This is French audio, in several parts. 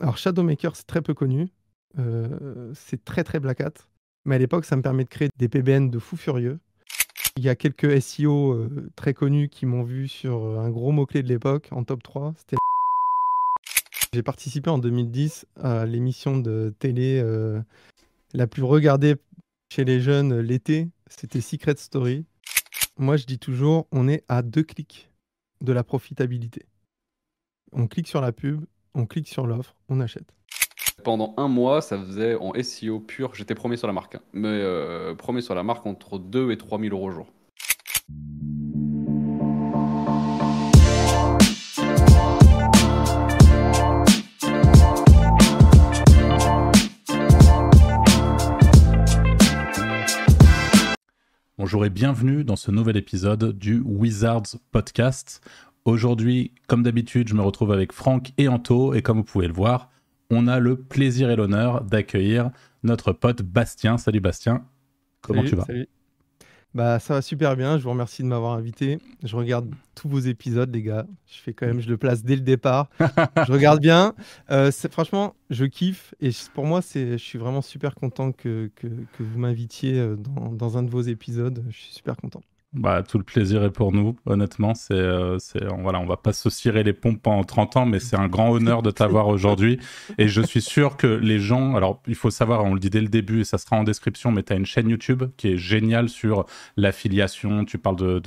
alors Shadowmaker, c'est très peu connu. c'est très très black hat. Mais à l'époque, ça me permet de créer des PBN de fou furieux. Il y a quelques SEO très connus qui m'ont vu sur un gros mot-clé de l'époque, en top 3. C'était j'ai participé en 2010 à l'émission de télé la plus regardée chez les jeunes l'été. C'était Secret Story. Moi, je dis toujours, on est à deux clics de la profitabilité. On clique sur la pub, on clique sur l'offre, on achète. Pendant un mois, ça faisait en SEO pur, j'étais premier sur la marque, hein. mais euh, premier sur la marque entre 2 et 3 000 euros au jour. Bonjour et bienvenue dans ce nouvel épisode du Wizards Podcast. Aujourd'hui, comme d'habitude, je me retrouve avec Franck et Anto et comme vous pouvez le voir, on a le plaisir et l'honneur d'accueillir notre pote Bastien. Salut Bastien, comment tu vas? bah, ça va super bien. Je vous remercie de m'avoir invité. Je regarde tous vos épisodes, les gars. Je fais quand même, je le place dès le départ. je regarde bien. Euh, franchement, je kiffe. Et pour moi, je suis vraiment super content que, que, que vous m'invitiez euh, dans, dans un de vos épisodes. Je suis super content. Bah, tout le plaisir est pour nous, honnêtement. C'est, euh, voilà, on va pas se cirer les pompes pendant 30 ans, mais c'est un grand honneur de t'avoir aujourd'hui. Et je suis sûr que les gens, alors il faut savoir, on le dit dès le début et ça sera en description, mais tu as une chaîne YouTube qui est géniale sur l'affiliation. Tu parles de,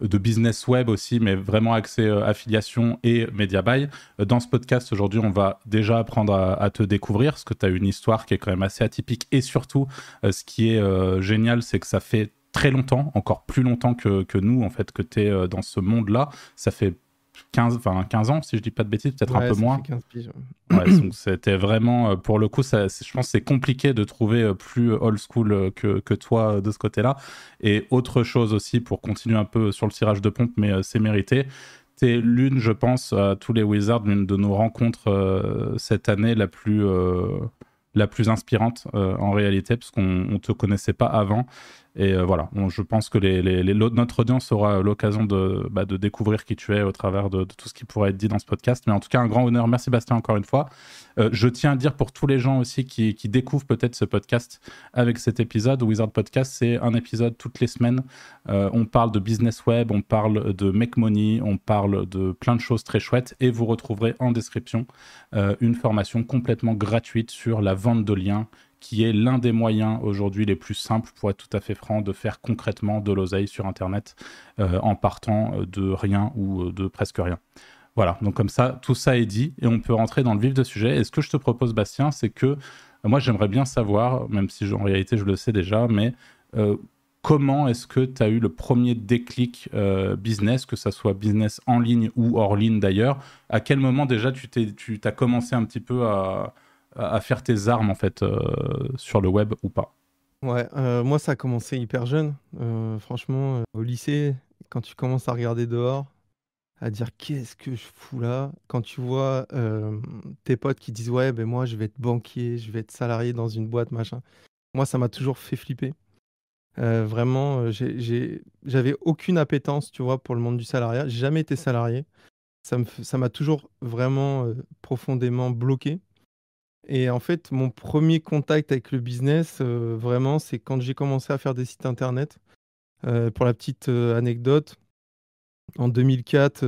de, business web aussi, mais vraiment axé euh, affiliation et media buy. Dans ce podcast, aujourd'hui, on va déjà apprendre à, te découvrir, parce que tu as une histoire qui est quand même assez atypique. Et surtout, euh, ce qui est génial, c'est que ça fait très longtemps, encore plus longtemps que, que nous, en fait, que tu es euh, dans ce monde-là. Ça fait 15, enfin 15 ans, si je dis pas de bêtises, peut-être un peu moins. c'était vraiment, euh, pour le coup, ça, je pense que c'est compliqué de trouver euh, plus old school que, que toi de ce côté-là. Et autre chose aussi, pour continuer un peu sur le tirage de pompe, mais c'est mérité. Tu es l'une, je pense, à tous les Wizards, l'une de nos rencontres cette année la plus, la plus inspirante en réalité, parce qu'on ne te connaissait pas avant. Et euh, voilà, je pense que notre audience aura l'occasion de, bah, de, découvrir qui tu es au travers de, tout ce qui pourrait être dit dans ce podcast. Mais en tout cas, un grand honneur. Merci Bastien encore une fois. Euh, je tiens à dire pour tous les gens aussi qui, qui découvrent peut-être ce podcast avec cet épisode, Wizard Podcast, c'est un épisode toutes les semaines. Euh, on parle de business web, on parle de make money, on parle de plein de choses très chouettes. Et vous retrouverez en description une formation complètement gratuite sur la vente de liens qui est l'un des moyens aujourd'hui les plus simples, pour être tout à fait franc, de faire concrètement de l'oseille sur Internet euh, en partant euh, de rien ou euh, de presque rien. Voilà, donc comme ça, tout ça est dit et on peut rentrer dans le vif du sujet. Et ce que je te propose, Bastien, c'est que moi, j'aimerais bien savoir, même si en réalité je le sais déjà, mais comment est-ce que tu as eu le premier déclic business, que ça soit business en ligne ou hors ligne d'ailleurs? À quel moment déjà tu, tu as commencé un petit peu à, à faire tes armes en fait euh, sur le web ou pas Ouais, euh, moi ça a commencé hyper jeune. Euh, franchement, au lycée, quand tu commences à regarder dehors, à dire qu'est-ce que je fous là, quand tu vois tes potes qui disent ouais, ben moi je vais être banquier, je vais être salarié dans une boîte, machin. Moi ça m'a toujours fait flipper. vraiment, j'avais aucune appétence, tu vois, pour le monde du salariat. J'ai jamais été salarié. Ça m'a toujours vraiment profondément bloqué. Et en fait, mon premier contact avec le business, euh, vraiment, c'est quand j'ai commencé à faire des sites internet. Euh, pour la petite euh, anecdote, en 2004,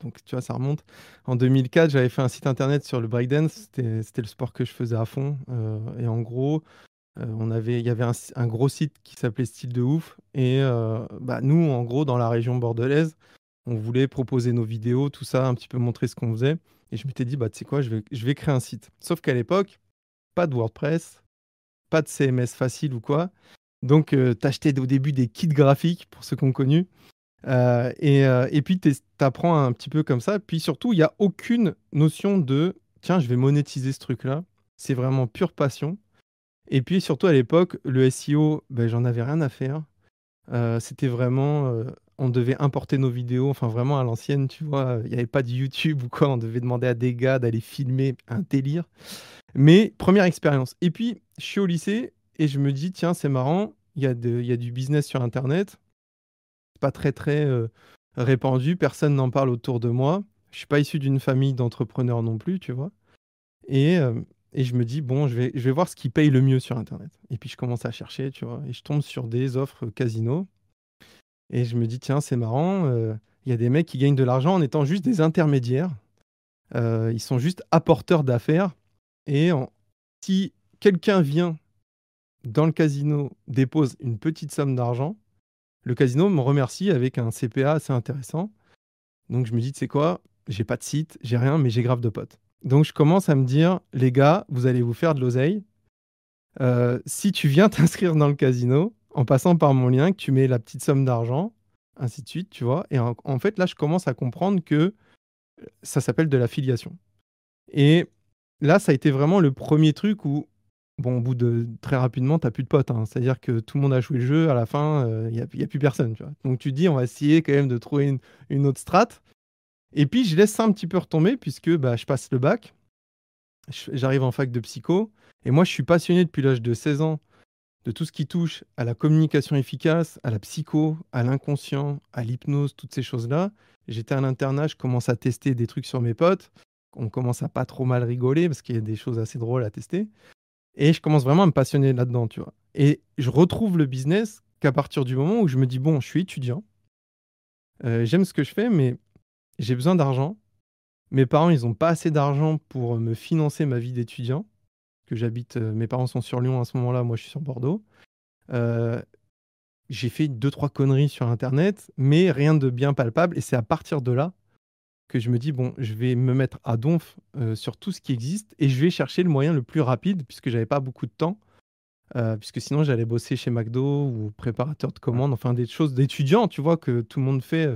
donc tu vois, ça remonte. En 2004, j'avais fait un site internet sur le breakdance. C'était le sport que je faisais à fond. et en gros, on avait, il y avait un, gros site qui s'appelait Style de ouf. Et bah, nous, en gros, dans la région bordelaise, on voulait proposer nos vidéos, tout ça, un petit peu montrer ce qu'on faisait. Et je m'étais dit, bah, tu sais quoi, je vais, je créer un site. Sauf qu'à l'époque, pas de WordPress, pas de CMS facile ou quoi. Donc, euh, t'achetais au début des kits graphiques, pour ceux qui ont connu. Euh, et, euh, et, puis, t'apprends un petit peu comme ça. Puis surtout, il n'y a aucune notion de, tiens, je vais monétiser ce truc-là. C'est vraiment pure passion. Et puis surtout, à l'époque, le SEO, ben, j'en avais rien à faire. C'était vraiment on devait importer nos vidéos, enfin vraiment à l'ancienne, tu vois, il n'y avait pas de YouTube ou quoi, on devait demander à des gars d'aller filmer un délire. Mais première expérience. Et puis, je suis au lycée et je me dis, tiens, c'est marrant, il y, a du business sur Internet, pas très très euh, répandu, personne n'en parle autour de moi. Je suis pas issu d'une famille d'entrepreneurs non plus, tu vois. Et, euh, et je me dis, bon, je vais, je vais voir ce qui paye le mieux sur Internet. Et puis je commence à chercher, tu vois. Et je tombe sur des offres casino. Et je me dis, tiens, c'est marrant. euh, Il y a des mecs qui gagnent de l'argent en étant juste des intermédiaires. Euh, ils sont juste apporteurs d'affaires. Et en- si quelqu'un vient dans le casino, dépose une petite somme d'argent, le casino me remercie avec un CPA assez intéressant. Donc je me dis, tu sais quoi, j'ai pas de site, j'ai rien, mais j'ai grave de potes. Donc je commence à me dire, les gars, vous allez vous faire de l'oseille. Euh, si tu viens t'inscrire dans le casino, en passant par mon lien, que tu mets la petite somme d'argent, ainsi de suite, tu vois. Et en, fait, là, je commence à comprendre que ça s'appelle de l'affiliation. Et là, ça a été vraiment le premier truc où, bon, au bout de très rapidement, tu n'as plus de potes. hein. C'est-à-dire que tout le monde a joué le jeu, à la fin, il n'y a, plus personne. Tu vois. Donc tu dis, on va essayer quand même de trouver une, autre strate. Et puis, je laisse ça un petit peu retomber, puisque bah, je passe le bac, j'arrive en fac de psycho, et moi, je suis passionné depuis l'âge de 16 ans de tout ce qui touche à la communication efficace, à la psycho, à l'inconscient, à l'hypnose, toutes ces choses-là. J'étais à l'internat, je commence à tester des trucs sur mes potes. On commence à pas trop mal rigoler parce qu'il y a des choses assez drôles à tester. Et je commence vraiment à me passionner là-dedans, tu vois. Et je retrouve le business qu'à partir du moment où je me dis, bon, je suis étudiant, Euh, j'aime ce que je fais, mais j'ai besoin d'argent. Mes parents, ils n'ont pas assez d'argent pour me financer ma vie d'étudiant. Que j'habite, euh, mes parents sont sur Lyon à ce moment-là, moi je suis sur Bordeaux. Euh, j'ai fait deux, trois conneries sur Internet, mais rien de bien palpable. Et c'est à partir de là que je me dis, bon, je vais me mettre à donf euh, sur tout ce qui existe et je vais chercher le moyen le plus rapide, puisque j'avais pas beaucoup de temps. Puisque sinon, j'allais bosser chez McDo ou préparateur de commandes, enfin des choses d'étudiants, tu vois, que tout le monde fait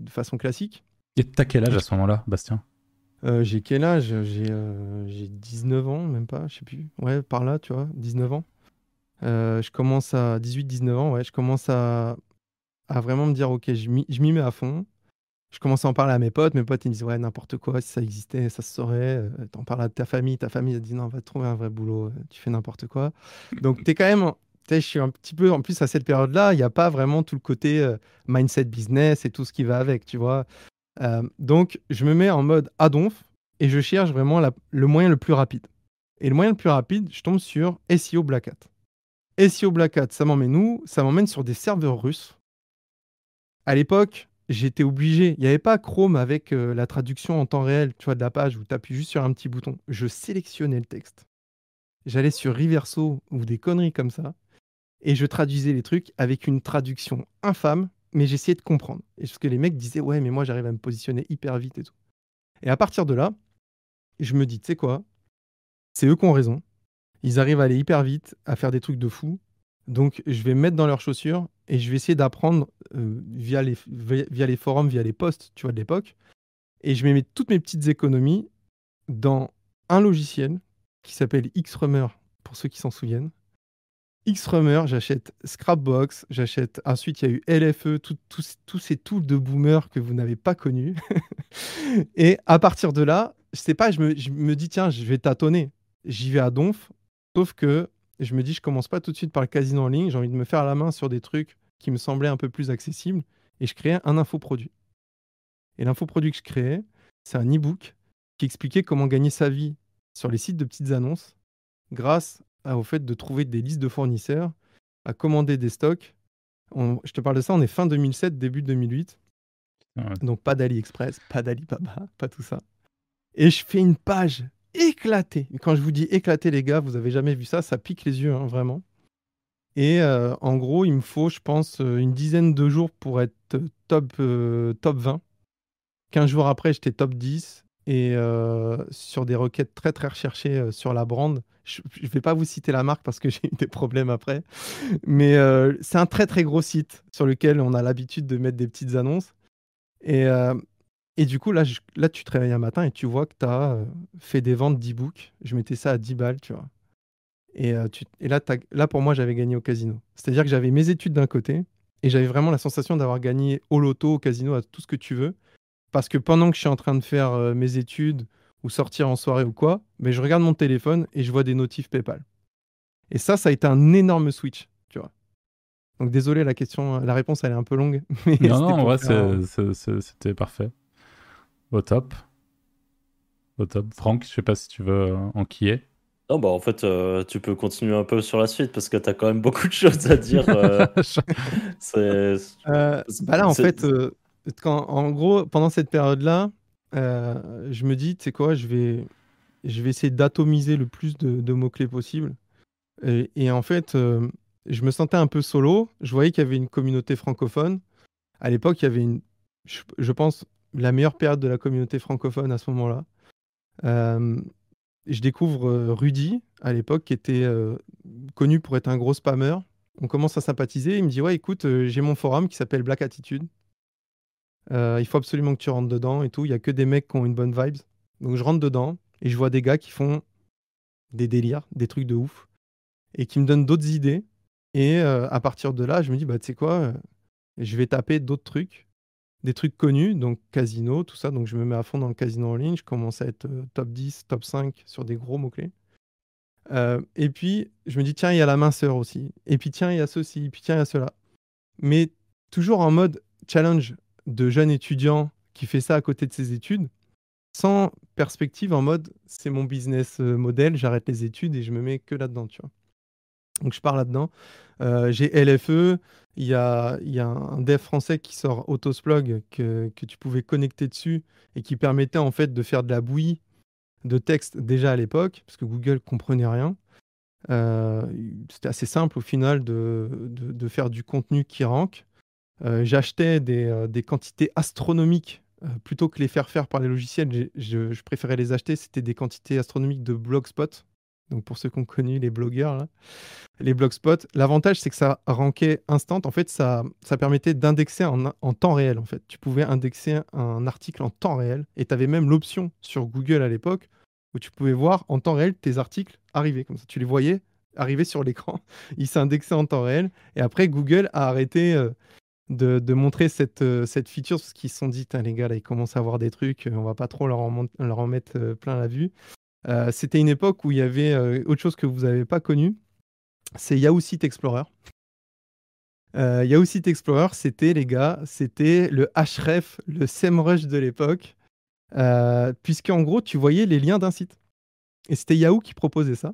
de façon classique. Et t'as quel âge à ce moment-là, Bastien? Euh, j'ai quel âge? J'ai euh, j'ai 19 ans, même pas, je sais plus. Ouais, par là, tu vois, 19 ans. Euh, je commence à 18-19 ans, ouais, je commence à, à vraiment me dire, ok, je m'y mets à fond. Je commence à en parler à mes potes. Mes potes, ils me disent, ouais, n'importe quoi, si ça existait, ça se saurait. Euh, T'en parles à ta famille, ta famille, elle dit, non, va trouver un vrai boulot, tu fais n'importe quoi. Donc, t'es quand même, tu je suis un petit peu, en plus, à cette période-là, il n'y a pas vraiment tout le côté mindset business et tout ce qui va avec, tu vois. Euh, donc, je me mets en mode à donf et je cherche vraiment le moyen le plus rapide. Et le moyen le plus rapide, je tombe sur SEO Black Hat. SEO Black Hat, ça m'emmène où? Ça m'emmène sur des serveurs russes. À l'époque, j'étais obligé. Il n'y avait pas Chrome avec euh, la traduction en temps réel, tu vois, de la page où tu appuies juste sur un petit bouton. Je sélectionnais le texte. J'allais sur Reverso ou des conneries comme ça et je traduisais les trucs avec une traduction infâme, mais j'essayais de comprendre. Et parce que les mecs disaient ouais, mais moi j'arrive à me positionner hyper vite et tout. Et à partir de là, je me dis, tu sais quoi, c'est eux qui ont raison. Ils arrivent à aller hyper vite, à faire des trucs de fou. Donc, je vais me mettre dans leurs chaussures et je vais essayer d'apprendre euh, via, les, via les forums, via les posts, tu vois, de l'époque. Et je vais mettre toutes mes petites économies dans un logiciel qui s'appelle Xrummer, pour ceux qui s'en souviennent. Xrummer, j'achète Scrapbox, j'achète. Ensuite, il y a eu LFE, tous- ces tools de boomer que vous n'avez pas connus. et à partir de là, je sais pas, je me, je me dis, tiens, je vais tâtonner. J'y vais à donf, sauf que je me dis, je commence pas tout de suite par le casino en ligne, j'ai envie de me faire la main sur des trucs qui me semblaient un peu plus accessibles, et je créais un infoproduit. Et l'infoproduit que je créais, c'est un e-book qui expliquait comment gagner sa vie sur les sites de petites annonces grâce à- au fait de trouver des listes de fournisseurs, à commander des stocks. On- je te parle de ça, on est fin 2007, début 2008. Ouais. Donc pas d'AliExpress, pas d'Alibaba, pas tout ça. Et je fais une page éclatée. Et Quand je vous dis éclatée, les gars, vous avez jamais vu ça, ça pique les yeux, hein, vraiment. Et euh, en gros, il me faut, je pense, euh, une dizaine de jours pour être euh, top, euh, top 20. 15 jours après, j'étais top 10. Et euh, sur des requêtes très très recherchées euh, sur la brand. Je ne vais pas vous citer la marque parce que j'ai eu des problèmes après. Mais euh, c'est un très très gros site sur lequel on a l'habitude de mettre des petites annonces. Et, et du coup, là, là, tu te réveilles un matin et tu vois que tu as fait des ventes d'e-book. Je mettais ça à 10 balles, tu vois. Et, tu- et là, là, pour moi, j'avais gagné au casino. C'est-à-dire que j'avais mes études d'un côté et j'avais vraiment la sensation d'avoir gagné au loto, au casino, à tout ce que tu veux. Parce que pendant que je suis en train de faire euh, mes études ou sortir en soirée ou quoi, mais je regarde mon téléphone et je vois des notifs PayPal. Et ça, ça a été un énorme switch, tu vois. Donc désolé, la question, la réponse, elle est un peu longue. mais Non, non, en vrai, c'est- c'était parfait. Au top. Au top. Franck, je sais pas si tu veux enquiller. Non, bah en fait, euh, tu peux continuer un peu sur la suite parce que tu as quand même beaucoup de choses à dire. euh, c'est- Euh, bah là, en fait, euh, en gros, pendant cette période-là, euh, je me dis, tu sais quoi, je vais, je vais essayer d'atomiser le plus de, mots-clés possible. Et, en fait, euh, je me sentais un peu solo. Je voyais qu'il y avait une communauté francophone. À l'époque, il y avait une, je, pense, la meilleure période de la communauté francophone à ce moment-là. Euh, je découvre Rudy, à l'époque, qui était connu pour être un gros spammer on commence à sympathiser. Il me dit Ouais, écoute, j'ai mon forum qui s'appelle Black Attitude. Euh, il faut absolument que tu rentres dedans et tout. Il y a que des mecs qui ont une bonne vibe. Donc je rentre dedans et je vois des gars qui font des délires, des trucs de ouf et qui me donnent d'autres idées. Et euh, à partir de là, je me dis Bah, tu sais quoi, euh, je vais taper d'autres trucs, des trucs connus, donc casino, tout ça. Donc je me mets à fond dans le casino en ligne. Je commence à être top 10, top 5 sur des gros mots-clés. Et puis, je me dis, tiens, il y a la minceur aussi. Et puis, tiens, il y a ceci. Et puis, tiens, il y a cela. Mais toujours en mode challenge de jeune étudiant qui fait ça à côté de ses études, sans perspective, en mode, c'est mon business euh, model, j'arrête les études et je me mets que là-dedans. Donc, je pars là-dedans. Euh, j'ai LFE, il y a, y a un dev français qui sort Autosplog que, que tu pouvais connecter dessus et qui permettait en fait de faire de la bouillie de texte déjà à l'époque, parce que Google comprenait rien. Euh, C'était assez simple au final de, de- de faire du contenu qui rank. Euh, J'achetais des, euh, des quantités astronomiques euh, plutôt que les faire faire par les logiciels. Je, préférais les acheter. C'était des quantités astronomiques de Blogspot. Donc pour ceux qui ont connu les blogueurs, les Blogspot. L'avantage, c'est que ça rankait instant. En fait, ça, ça permettait d'indexer en, en temps réel. En fait, tu pouvais indexer un article en temps réel. Et tu avais même l'option sur Google à l'époque où tu pouvais voir en temps réel tes articles arriver. Comme ça, tu les voyais arriver sur l'écran. Ils s'indexaient en temps réel. Et après, Google a arrêté de, montrer cette, euh, cette feature parce qu'ils se sont dit, les gars, là, ils commencent à avoir des trucs, euh, on va pas trop leur en, mettre euh, plein la vue. C'était une époque où il y avait autre chose que vous n'avez pas connu, c'est Yahoo Site Explorer. Yahoo Site Explorer, c'était, les gars, c'était le href, le SEMrush de l'époque, euh, puisqu'en gros, tu voyais les liens d'un site. Et c'était Yahoo qui proposait ça.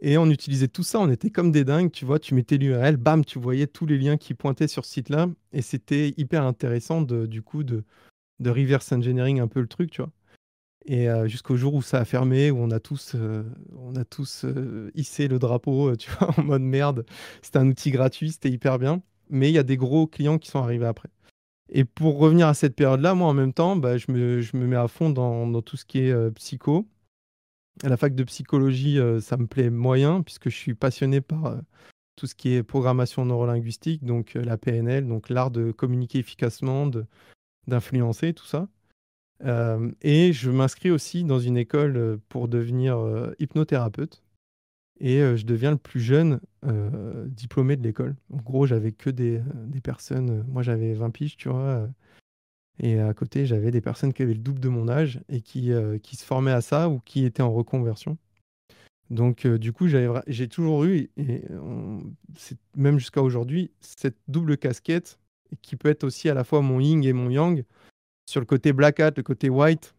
Et on utilisait tout ça, on était comme des dingues, tu vois, tu mettais l'URL, bam, tu voyais tous les liens qui pointaient sur ce site-là. Et c'était hyper intéressant, de, du coup, de, de reverse engineering un peu le truc, tu vois. Et euh, jusqu'au jour où ça a fermé, où on a tous, euh, on a tous euh, hissé le drapeau, tu vois, en mode merde. C'était un outil gratuit, c'était hyper bien. Mais il y a des gros clients qui sont arrivés après. Et pour revenir à cette période-là, moi, en même temps, bah, je, me, je me mets à fond dans, dans tout ce qui est psycho. La fac de psychologie, euh, ça me plaît moyen, puisque je suis passionné par euh, tout ce qui est programmation neurolinguistique, donc euh, la PNL, donc l'art de communiquer efficacement, d'influencer, tout ça. Et je m'inscris aussi dans une école pour devenir hypnothérapeute. Et je deviens le plus jeune diplômé de l'école. En gros, j'avais que des, des personnes. moi, j'avais 20 piges, tu vois. Et à côté, j'avais des personnes qui avaient le double de mon âge et qui, euh, qui se formaient à ça ou qui étaient en reconversion. Donc, euh, du coup, j'ai toujours eu, et même jusqu'à aujourd'hui, cette double casquette qui peut être aussi à la fois mon yin et mon yang sur le côté black hat, le côté white,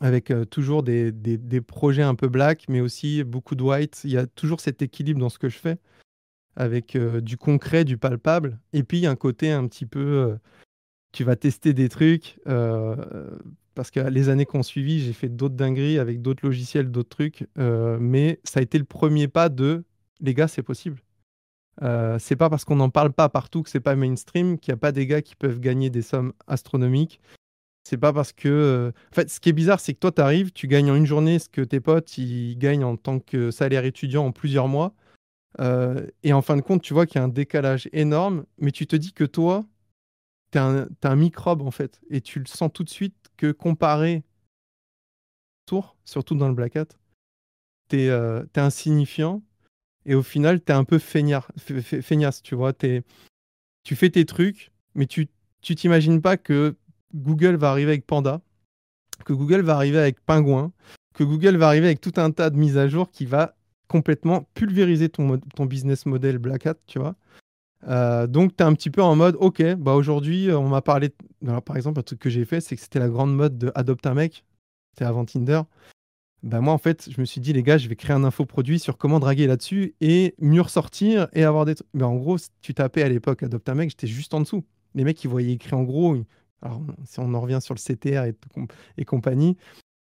avec euh, toujours des, des- projets un peu black, mais aussi beaucoup de white. Il y a toujours cet équilibre dans ce que je fais, avec du concret, du palpable, et puis un côté un petit peu, tu vas tester des trucs, euh, parce que les années qui ont suivi, j'ai fait d'autres dingueries avec d'autres logiciels, d'autres trucs, euh, mais ça a été le premier pas de, les gars, c'est possible. Euh, c'est pas parce qu'on n'en parle pas partout que c'est pas mainstream qu'il n'y a pas des gars qui peuvent gagner des sommes astronomiques. C'est pas parce que. euh, En fait, ce qui est bizarre, c'est que toi, tu arrives, tu gagnes en une journée ce que tes potes ils gagnent en tant que salaire étudiant en plusieurs mois. Et en fin de compte, tu vois qu'il y a un décalage énorme, mais tu te dis que toi, es t'es un microbe en fait. Et tu le sens tout de suite que comparé tour, surtout dans le Black Hat, tu es, insignifiant et au final, tu es un peu feignard, fe- fe- feignasse, tu vois. T'es- tu fais tes trucs, mais tu t'imagines pas que Google va arriver avec Panda, que Google va arriver avec Pingouin, que Google va arriver avec tout un tas de mises à jour qui va complètement pulvériser ton business model Black Hat, tu vois. Euh, donc, tu es un petit peu en mode, ok, bah aujourd'hui, on m'a parlé. par exemple, un truc que j'ai fait, c'est que c'était la grande mode de Adopte un mec. C'était avant Tinder. Bah moi, en fait, je me suis dit, les gars, je vais créer un infoproduit sur comment draguer là-dessus et mieux ressortir et avoir des trucs. Mais en gros, tu tapais à l'époque Adopte un mec, j'étais juste en dessous. Les mecs, ils voyaient écrit en gros. Alors, si on en revient sur le CTR et, et compagnie,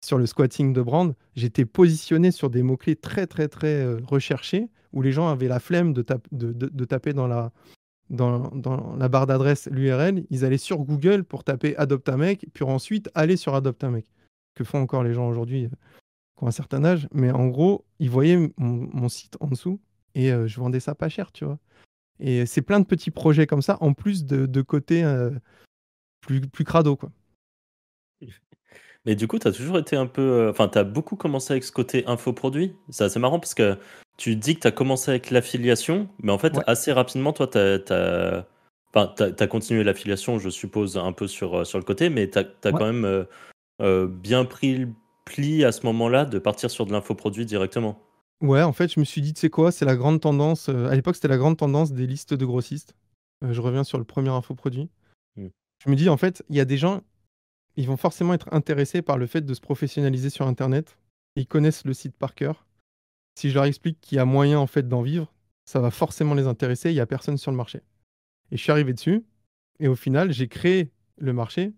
sur le squatting de brand, j'étais positionné sur des mots-clés très, très, très euh, recherchés où les gens avaient la flemme de, taper dans la, barre d'adresse l'URL. Ils allaient sur Google pour taper Adopte un mec, puis ensuite aller sur Adopte un mec. Que font encore les gens aujourd'hui euh, qui ont un certain âge. Mais en gros, ils voyaient mon, site en dessous et euh, je vendais ça pas cher, tu vois. Et c'est plein de petits projets comme ça, en plus de, côté plus, plus crado, quoi. Mais du coup, tu as toujours été un peu. Euh, enfin, tu as beaucoup commencé avec ce côté infoproduit. C'est assez marrant parce que tu dis que tu as commencé avec l'affiliation, mais en fait, assez rapidement, toi, tu as, Enfin, as, continué l'affiliation, je suppose, un peu sur, euh, sur le côté, mais tu as, quand même euh, bien pris le pli à ce moment-là de partir sur de l'infoproduit directement. Ouais, en fait, je me suis dit, tu sais quoi, c'est la grande tendance. à l'époque, c'était la grande tendance des listes de grossistes. je reviens sur le premier infoproduit. Mmh. Je me dis, en fait, il y a des gens, ils vont forcément être intéressés par le fait de se professionnaliser sur Internet. Ils connaissent le site par cœur. Si je leur explique qu'il y a moyen en fait d'en vivre, ça va forcément les intéresser. Il n'y a personne sur le marché. Et je suis arrivé dessus. Et au final, j'ai créé le marché,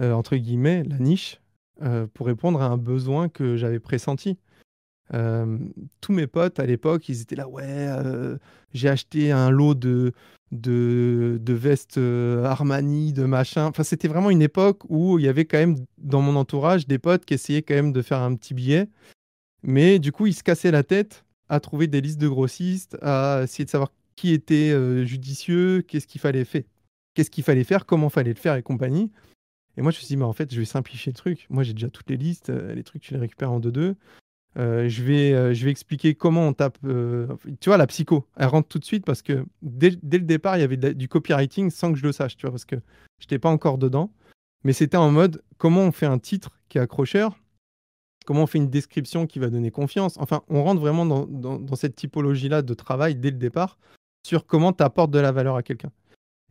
euh, entre guillemets, la niche, euh, pour répondre à un besoin que j'avais pressenti. Euh, tous mes potes à l'époque, ils étaient là, ouais, j'ai acheté un lot de, de, de vestes euh, Armani, de machin. Enfin, c'était vraiment une époque où il y avait quand même dans mon entourage des potes qui essayaient quand même de faire un petit billet. Mais du coup, ils se cassaient la tête à trouver des listes de grossistes, à essayer de savoir qui était euh, judicieux, qu'est-ce qu'il fallait faire, qu'est-ce qu'il fallait faire, comment fallait le faire et compagnie. Et moi, je me suis dit, mais en fait, je vais simplifier le truc. Moi, j'ai déjà toutes les listes. Euh, les trucs, tu les récupères en 2-2. Euh, je, vais, euh, je vais expliquer comment on tape. Euh, tu vois, la psycho, elle rentre tout de suite parce que dès, le départ, il y avait du copywriting sans que je le sache, tu vois, parce que je n'étais pas encore dedans. Mais c'était en mode comment on fait un titre qui est accrocheur, comment on fait une description qui va donner confiance? Enfin, on rentre vraiment dans, cette typologie-là de travail dès le départ sur comment tu apportes de la valeur à quelqu'un.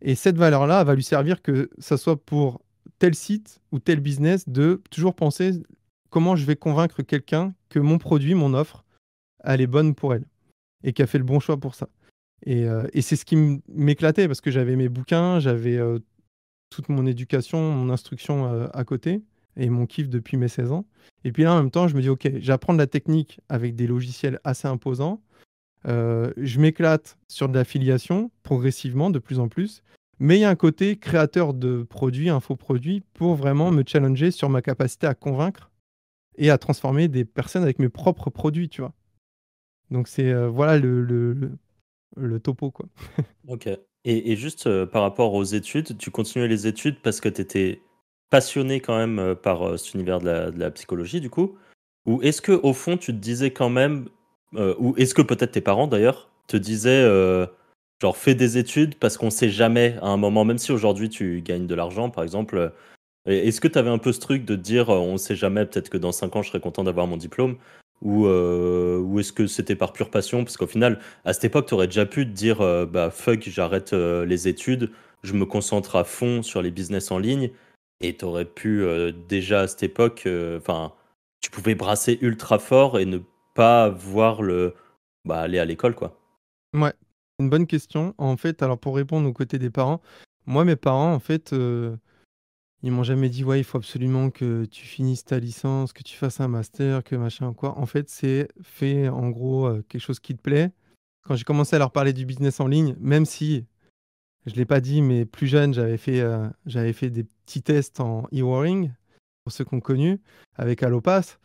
Et cette valeur-là, va lui servir que ça soit pour tel site ou tel business de toujours penser comment je vais convaincre quelqu'un que mon produit, mon offre, elle est bonne pour elle et a fait le bon choix pour ça. Et, euh, c'est ce qui m'éclatait parce que j'avais mes bouquins, j'avais euh, toute mon éducation, mon instruction euh, à côté et mon kiff depuis mes 16 ans. Et puis là, en même temps, je me dis, OK, j'apprends de la technique avec des logiciels assez imposants. je m'éclate sur de l'affiliation progressivement, de plus en plus. Mais il y a un côté créateur de produits, infoproduits, pour vraiment me challenger sur ma capacité à convaincre et à transformer des personnes avec mes propres produits, tu vois. Donc c'est euh, voilà le, le, topo quoi. ok. Et, et juste euh, par rapport aux études, tu continuais les études parce que tu étais passionné quand même euh, par cet univers de la, de la, psychologie du coup? Ou est-ce que au fond tu te disais quand même, ou est-ce que peut-être tes parents d'ailleurs te disaient genre fais des études parce qu'on sait jamais à un moment, même si aujourd'hui tu gagnes de l'argent par exemple, est-ce que tu avais un peu ce truc de dire, euh, on ne sait jamais, peut-être que dans 5 ans, je serais content d'avoir mon diplôme Ou, euh, ou est-ce que c'était par pure passion? Parce qu'au final, à cette époque, tu aurais déjà pu te dire, euh, bah fuck, j'arrête les études, je me concentre à fond sur les business en ligne. Et tu aurais pu déjà à cette époque, enfin, tu pouvais brasser ultra fort et ne pas voir le. Bah, aller à l'école, quoi. Ouais, une bonne question. En fait, alors pour répondre aux côtés des parents, moi, mes parents, en fait, ils m'ont jamais dit: «Ouais, il faut absolument que tu finisses ta licence, que tu fasses un master, que machin quoi». En fait, c'est fait en gros, euh, quelque chose qui te plaît. Quand j'ai commencé à leur parler du business en ligne, même si je l'ai pas dit, mais plus jeune, j'avais fait, euh, fait des petits tests en e-warring, pour ceux qui ont connu, avec Allopass.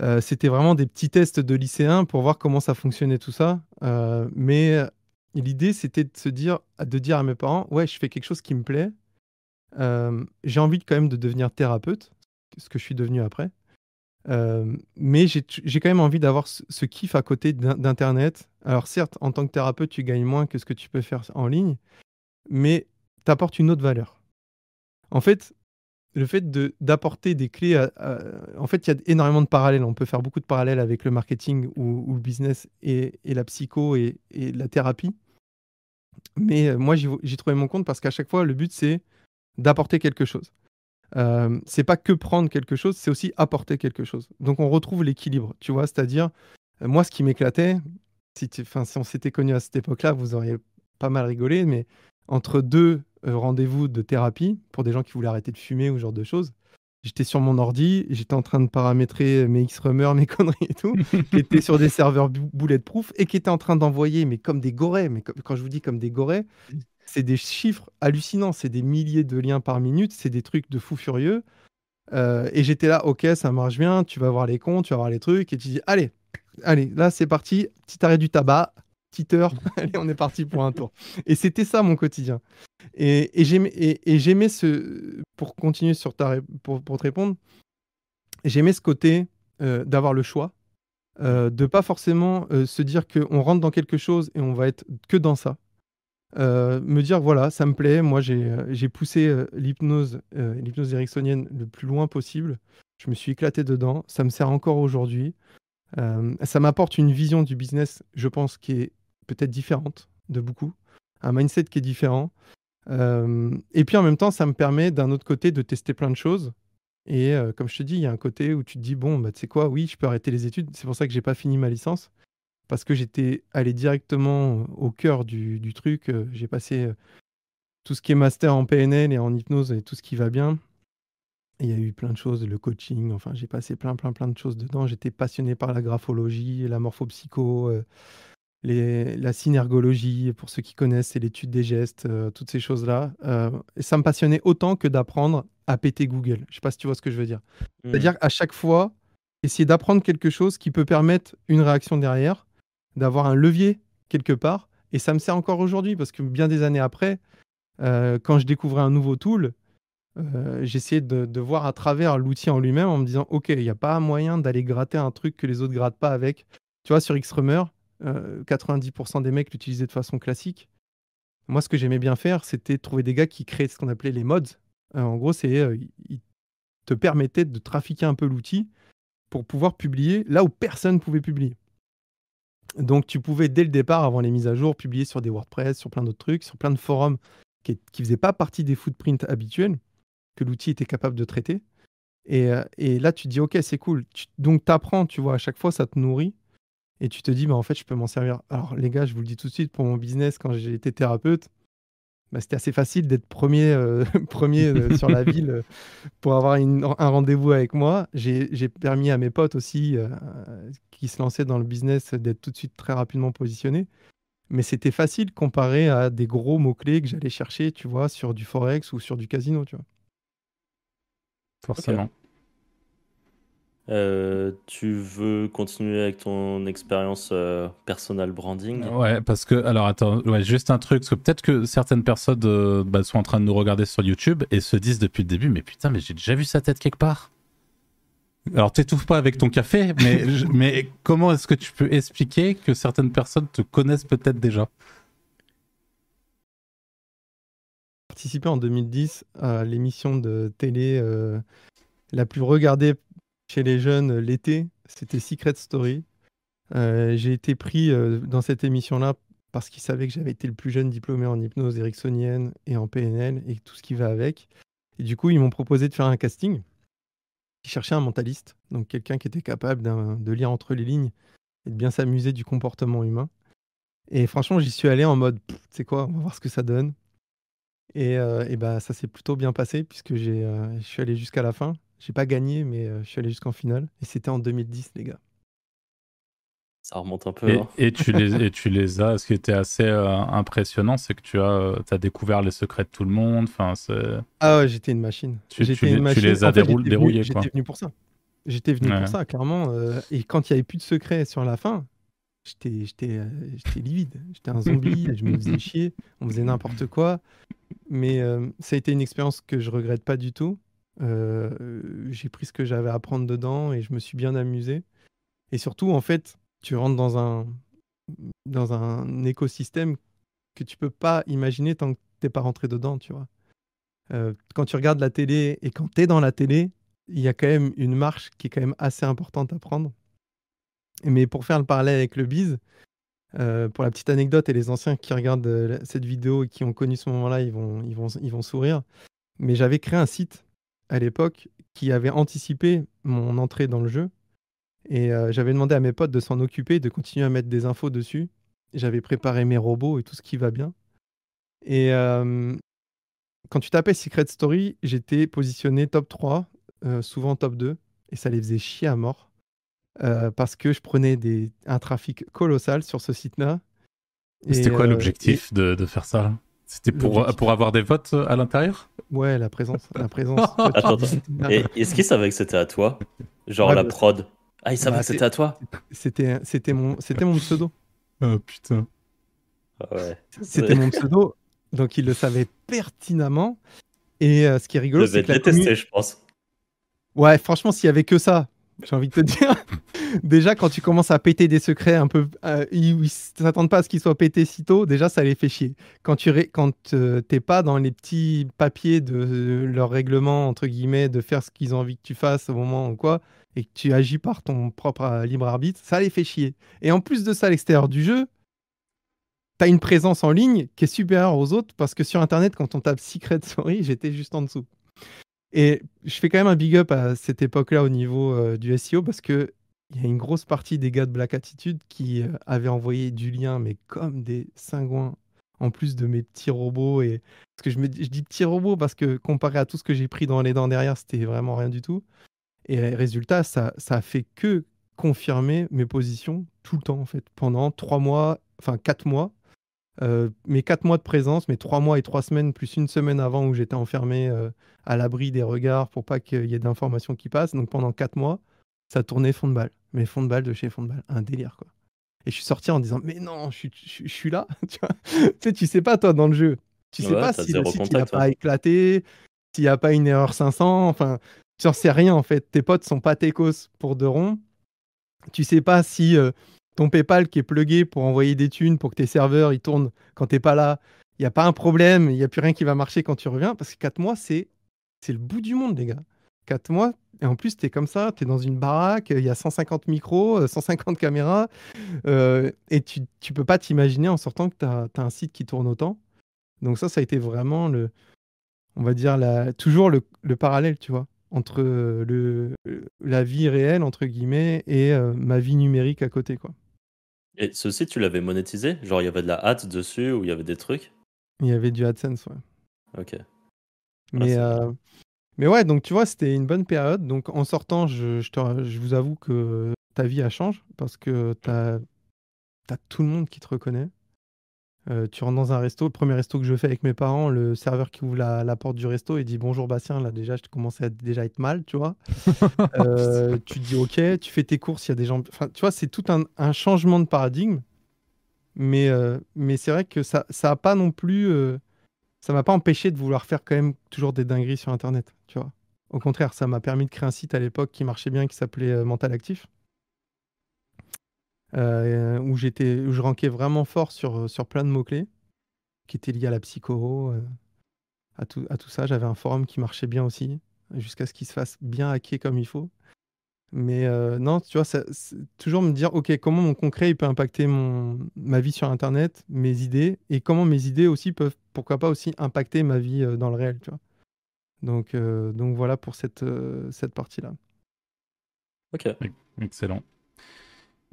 Euh, c'était vraiment des petits tests de lycéens pour voir comment ça fonctionnait tout ça. mais l'idée, c'était de dire de dire à mes parents: «Ouais, je fais quelque chose qui me plaît» j'ai envie quand même de devenir thérapeute, ce que je suis devenu après. mais j'ai quand même envie d'avoir ce, kiff à côté d'Internet. Alors certes, en tant que thérapeute, tu gagnes moins que ce que tu peux faire en ligne, mais tu apportes une autre valeur. En fait, le fait d'apporter des clés, en fait, il y a énormément de parallèles. On peut faire beaucoup de parallèles avec le marketing ou, le business et, la psycho et, et, la thérapie. Mais moi, j'ai trouvé mon compte parce qu'à chaque fois, le but, c'est d'apporter quelque chose. Euh, c'est pas que prendre quelque chose, c'est aussi apporter quelque chose. Donc on retrouve l'équilibre, tu vois, c'est-à-dire, moi, ce qui m'éclatait, si, on s'était connu à cette époque-là, vous auriez pas mal rigolé, mais entre deux rendez-vous de thérapie, pour des gens qui voulaient arrêter de fumer ou ce genre de choses, J'étais sur mon ordi, j'étais en train de paramétrer mes X-Rumeurs, mes conneries et tout, qui étaient sur des serveurs bulletproof et qui étaient en train d'envoyer, mais comme des gorées, mais quand je vous dis comme des gorées, c'est des chiffres hallucinants, c'est des milliers de liens par minute, c'est des trucs de fou furieux. Euh, et j'étais là, ok, ça marche bien, tu vas voir les comptes, tu vas voir les trucs, et tu dis, allez, allez, là c'est parti, petit arrêt du tabac, petite heure, allez, on est parti pour un tour. Et c'était ça mon quotidien. Et, j'aimais ce. Pour continuer sur ta, pour, pour te répondre, j'aimais ce côté euh, d'avoir le choix, euh, de pas forcément euh, se dire qu'on rentre dans quelque chose et on va être que dans ça. Euh, me dire voilà, ça me plaît. Moi, j'ai poussé l'hypnose, l'hypnose ericksonienne le plus loin possible. Je me suis éclaté dedans. Ça me sert encore aujourd'hui. ça m'apporte une vision du business, je pense, qui est peut-être différente de beaucoup, un mindset qui est différent. Euh, et puis en même temps, ça me permet d'un autre côté de tester plein de choses. Et euh, comme je te dis, il y a un côté où tu te dis, bon, bah, tu sais quoi, oui, je peux arrêter les études. C'est pour ça que j'ai pas fini ma licence. Parce que j'étais allé directement au cœur du, du truc. J'ai passé tout ce qui est master en PNL et en hypnose et tout ce qui va bien. Il y a eu plein de choses, le coaching, enfin j'ai passé plein, plein, plein de choses dedans. J'étais passionné par la graphologie, la morphopsycho, la synergologie, pour ceux qui connaissent, c'est l'étude des gestes, euh, toutes ces choses-là. Euh, et ça me passionnait autant que d'apprendre à péter Google. Je sais pas si tu vois ce que je veux dire. Mmh. C'est-à-dire qu'à chaque fois, essayer d'apprendre quelque chose qui peut permettre une réaction derrière, d'avoir un levier quelque part. Et ça me sert encore aujourd'hui parce que bien des années après, euh, quand je découvrais un nouveau tool, j'essayais de, voir à travers l'outil en lui-même en me disant, OK, il n'y a pas moyen d'aller gratter un truc que les autres grattent pas avec. Tu vois, sur Xrummer, 90% euh, des mecs l'utilisaient de façon classique. Moi, ce que j'aimais bien faire, c'était trouver des gars qui créaient ce qu'on appelait les mods. Euh, en gros, c'est euh, ils te permettaient de trafiquer un peu l'outil pour pouvoir publier là où personne pouvait publier. Donc, tu pouvais dès le départ, avant les mises à jour, publier sur des WordPress, sur plein d'autres trucs, sur plein de forums qui ne faisaient pas partie des footprints habituels que l'outil était capable de traiter. Et, là, tu te dis, OK, c'est cool. donc, tu apprends, tu vois, à chaque fois, ça te nourrit et tu te dis, bah, en fait, je peux m'en servir. Alors, les gars, je vous le dis tout de suite, pour mon business, quand j'ai été thérapeute, bah, c'était assez facile d'être premier, euh, premier euh, sur la ville euh, pour avoir un rendez-vous avec moi. J'ai permis à mes potes aussi qui se lançaient dans le business d'être tout de suite très rapidement positionnés. Mais c'était facile comparé à des gros mots-clés que j'allais chercher, tu vois, sur du Forex ou sur du casino, tu vois. Forcément. Euh, tu veux continuer avec ton expérience euh, personal branding? Ouais, parce que, alors attends, ouais, juste un truc, parce que peut-être que certaines personnes euh, bah, sont en train de nous regarder sur YouTube et se disent depuis le début, mais putain, mais j'ai déjà vu sa tête quelque part. Alors t'étouffes pas avec ton café, mais, mais comment est-ce que tu peux expliquer que certaines personnes te connaissent peut-être déjà? Participé en 2010 à l'émission de télé la plus regardée chez les jeunes euh, l'été, c'était Secret Story. Euh, j'ai été pris euh, dans cette émission-là parce qu'ils savaient que j'avais été le plus jeune diplômé en hypnose ericksonienne et en PNL et tout ce qui va avec. Et du coup, ils m'ont proposé de faire un casting. Ils cherchaient un mentaliste, donc quelqu'un qui était capable de lire entre les lignes et de bien s'amuser du comportement humain. Et franchement, j'y suis allé en mode, tu sais quoi, on va voir ce que ça donne. Et, et bah, ça s'est plutôt bien passé puisque je suis allé jusqu'à la fin. J'ai pas gagné, mais euh, je suis allé jusqu'en finale. Et c'était en 2010, les gars. Ça remonte un peu. Et, hein. tu, les, et tu les as. Ce qui était assez euh, impressionnant, c'est que tu as, euh, as découvert les secrets de tout le monde. Enfin, ah ouais, j'étais une machine. Tu, tu, les, tu les, as déroulés. J'étais venu pour ça. J'étais venu pour ça, clairement. et quand il n'y avait plus de secrets sur la fin, j'étais livide. J'étais un zombie, je me faisais chier, on faisait n'importe quoi. Mais ça a été une expérience que je regrette pas du tout. Euh, j'ai pris ce que j'avais à apprendre dedans et je me suis bien amusé. Et surtout, en fait, tu rentres dans un, dans un écosystème que tu peux pas imaginer tant que t'es pas rentré dedans, tu vois. Euh, quand tu regardes la télé et quand tu es dans la télé, il y a quand même une marche qui est quand même assez importante à prendre. Mais pour faire le parallèle avec le biz, Euh, pour la petite anecdote, et les anciens qui regardent euh, cette vidéo et qui ont connu ce moment-là, ils vont, ils, vont, ils vont sourire. Mais j'avais créé un site à l'époque qui avait anticipé mon entrée dans le jeu. Et euh, j'avais demandé à mes potes de s'en occuper, de continuer à mettre des infos dessus. J'avais préparé mes robots et tout ce qui va bien. Et quand tu tapais Secret Story, j'étais positionné top 3, souvent top 2. Et ça les faisait chier à mort. parce que je prenais des, un trafic colossal sur ce site-là. C'était quoi l'objectif de, de, faire ça? C'était pour, pour avoir des votes à l'intérieur Ouais, la présence. La présence. Et est-ce qu'ils savaient que c'était à toi Genre la bah, prod Ah, ils savaient bah, que c'était à toi C'était mon, mon pseudo. Oh putain. Ah ouais. C'était mon pseudo. Donc il le savait pertinemment. Et euh, ce qui est rigolo, c'est que. détesté, je pense. Ouais, franchement, s'il y avait que ça, j'ai envie de te dire. déjà, quand tu commences à péter des secrets un peu. Euh, ils ne s'attendent pas à ce qu'ils soient pétés si tôt, déjà, ça les fait chier. Quand tu quand, euh, pas dans les petits papiers de leur règlement, entre guillemets, de faire ce qu'ils ont envie que tu fasses au moment ou quoi, et que tu agis par ton propre libre arbitre, ça les fait chier. Et en plus de ça, à l'extérieur du jeu, tu as une présence en ligne qui est supérieure aux autres parce que sur Internet, quand on tape Secret Story, j'étais juste en dessous. Et je fais quand même un big up à cette époque-là au niveau euh, du SEO parce que il y a une grosse partie des gars de Black Attitude qui euh, avaient envoyé du lien, mais comme des cingouins, en plus de mes petits robots. Et... Parce que je, je dis petits robots parce que comparé à tout ce que j'ai pris dans les dents derrière, c'était vraiment rien du tout. Et résultat, ça, ça a fait que confirmer mes positions tout le temps, en fait, pendant trois mois, enfin quatre mois. Euh, mes quatre mois de présence, mes trois mois et trois semaines, plus une semaine avant où j'étais enfermé euh, à l'abri des regards pour pas qu'il y ait d'informations qui passent. Donc pendant quatre mois, ça tournait fond de balle. Mais fond de balle de chez fond de balle. Un délire, quoi. Et je suis sorti en disant, mais non, je, suis là. tu, sais, tu sais pas, toi, dans le jeu. Tu sais pas si le site n'a pas éclaté, s'il n'y a pas une erreur 500. Enfin, tu n'en sais rien, en fait. Tes potes sont pas techos pour de rond. Tu sais pas si... Euh, ton PayPal qui est plugué pour envoyer des thunes pour que tes serveurs ils tournent quand t'es pas là, il n'y a pas un problème, il n'y a plus rien qui va marcher quand tu reviens. Parce que 4 mois, c'est le bout du monde, les gars. 4 mois, et en plus, tu es comme ça, tu es dans une baraque, il y a 150 micros, 150 euh, caméras, euh, et tu ne peux pas t'imaginer en sortant que tu as, un site qui tourne autant. Donc ça, ça a été vraiment le, on va dire, la, toujours le, le parallèle, tu vois entre le, la vie réelle, entre guillemets, et euh, ma vie numérique à côté, quoi. Et ce site, tu l'avais monétisé? Genre, il y avait de la hâte dessus ou il y avait des trucs? Il y avait du AdSense, ouais. Ok. Ah, mais, euh, mais ouais, donc tu vois, c'était une bonne période. Donc en sortant, je, je, je vous avoue que ta vie, a changé parce que tu as, as, tout le monde qui te reconnaît. Euh, tu rentres dans un resto, le premier resto que je fais avec mes parents, le serveur qui ouvre la, porte du resto, il dit bonjour Bastien, là déjà je commençais à déjà être mal, tu vois. Euh, tu dis ok, tu fais tes courses, il y a des gens, enfin tu vois, c'est tout un, changement de paradigme, mais, euh, mais c'est vrai que ça ça a pas non plus, ça m'a pas empêché de vouloir faire quand même toujours des dingueries sur Internet, tu vois. Au contraire, ça m'a permis de créer un site à l'époque qui marchait bien, qui s'appelait Mental Actif. Euh, où, j'étais, où je ranquais vraiment fort sur, sur plein de mots-clés qui étaient liés à la psycho, euh, à, tout, à tout ça. J'avais un forum qui marchait bien aussi, jusqu'à ce qu'il se fasse bien hacker comme il faut. Mais euh, non, tu vois, toujours me dire, OK, comment mon concret il peut impacter mon, ma vie sur Internet, mes idées, et comment mes idées aussi peuvent, pourquoi pas aussi impacter ma vie dans le réel, tu vois. Donc, donc voilà pour cette, cette partie-là. Ok. Excellent.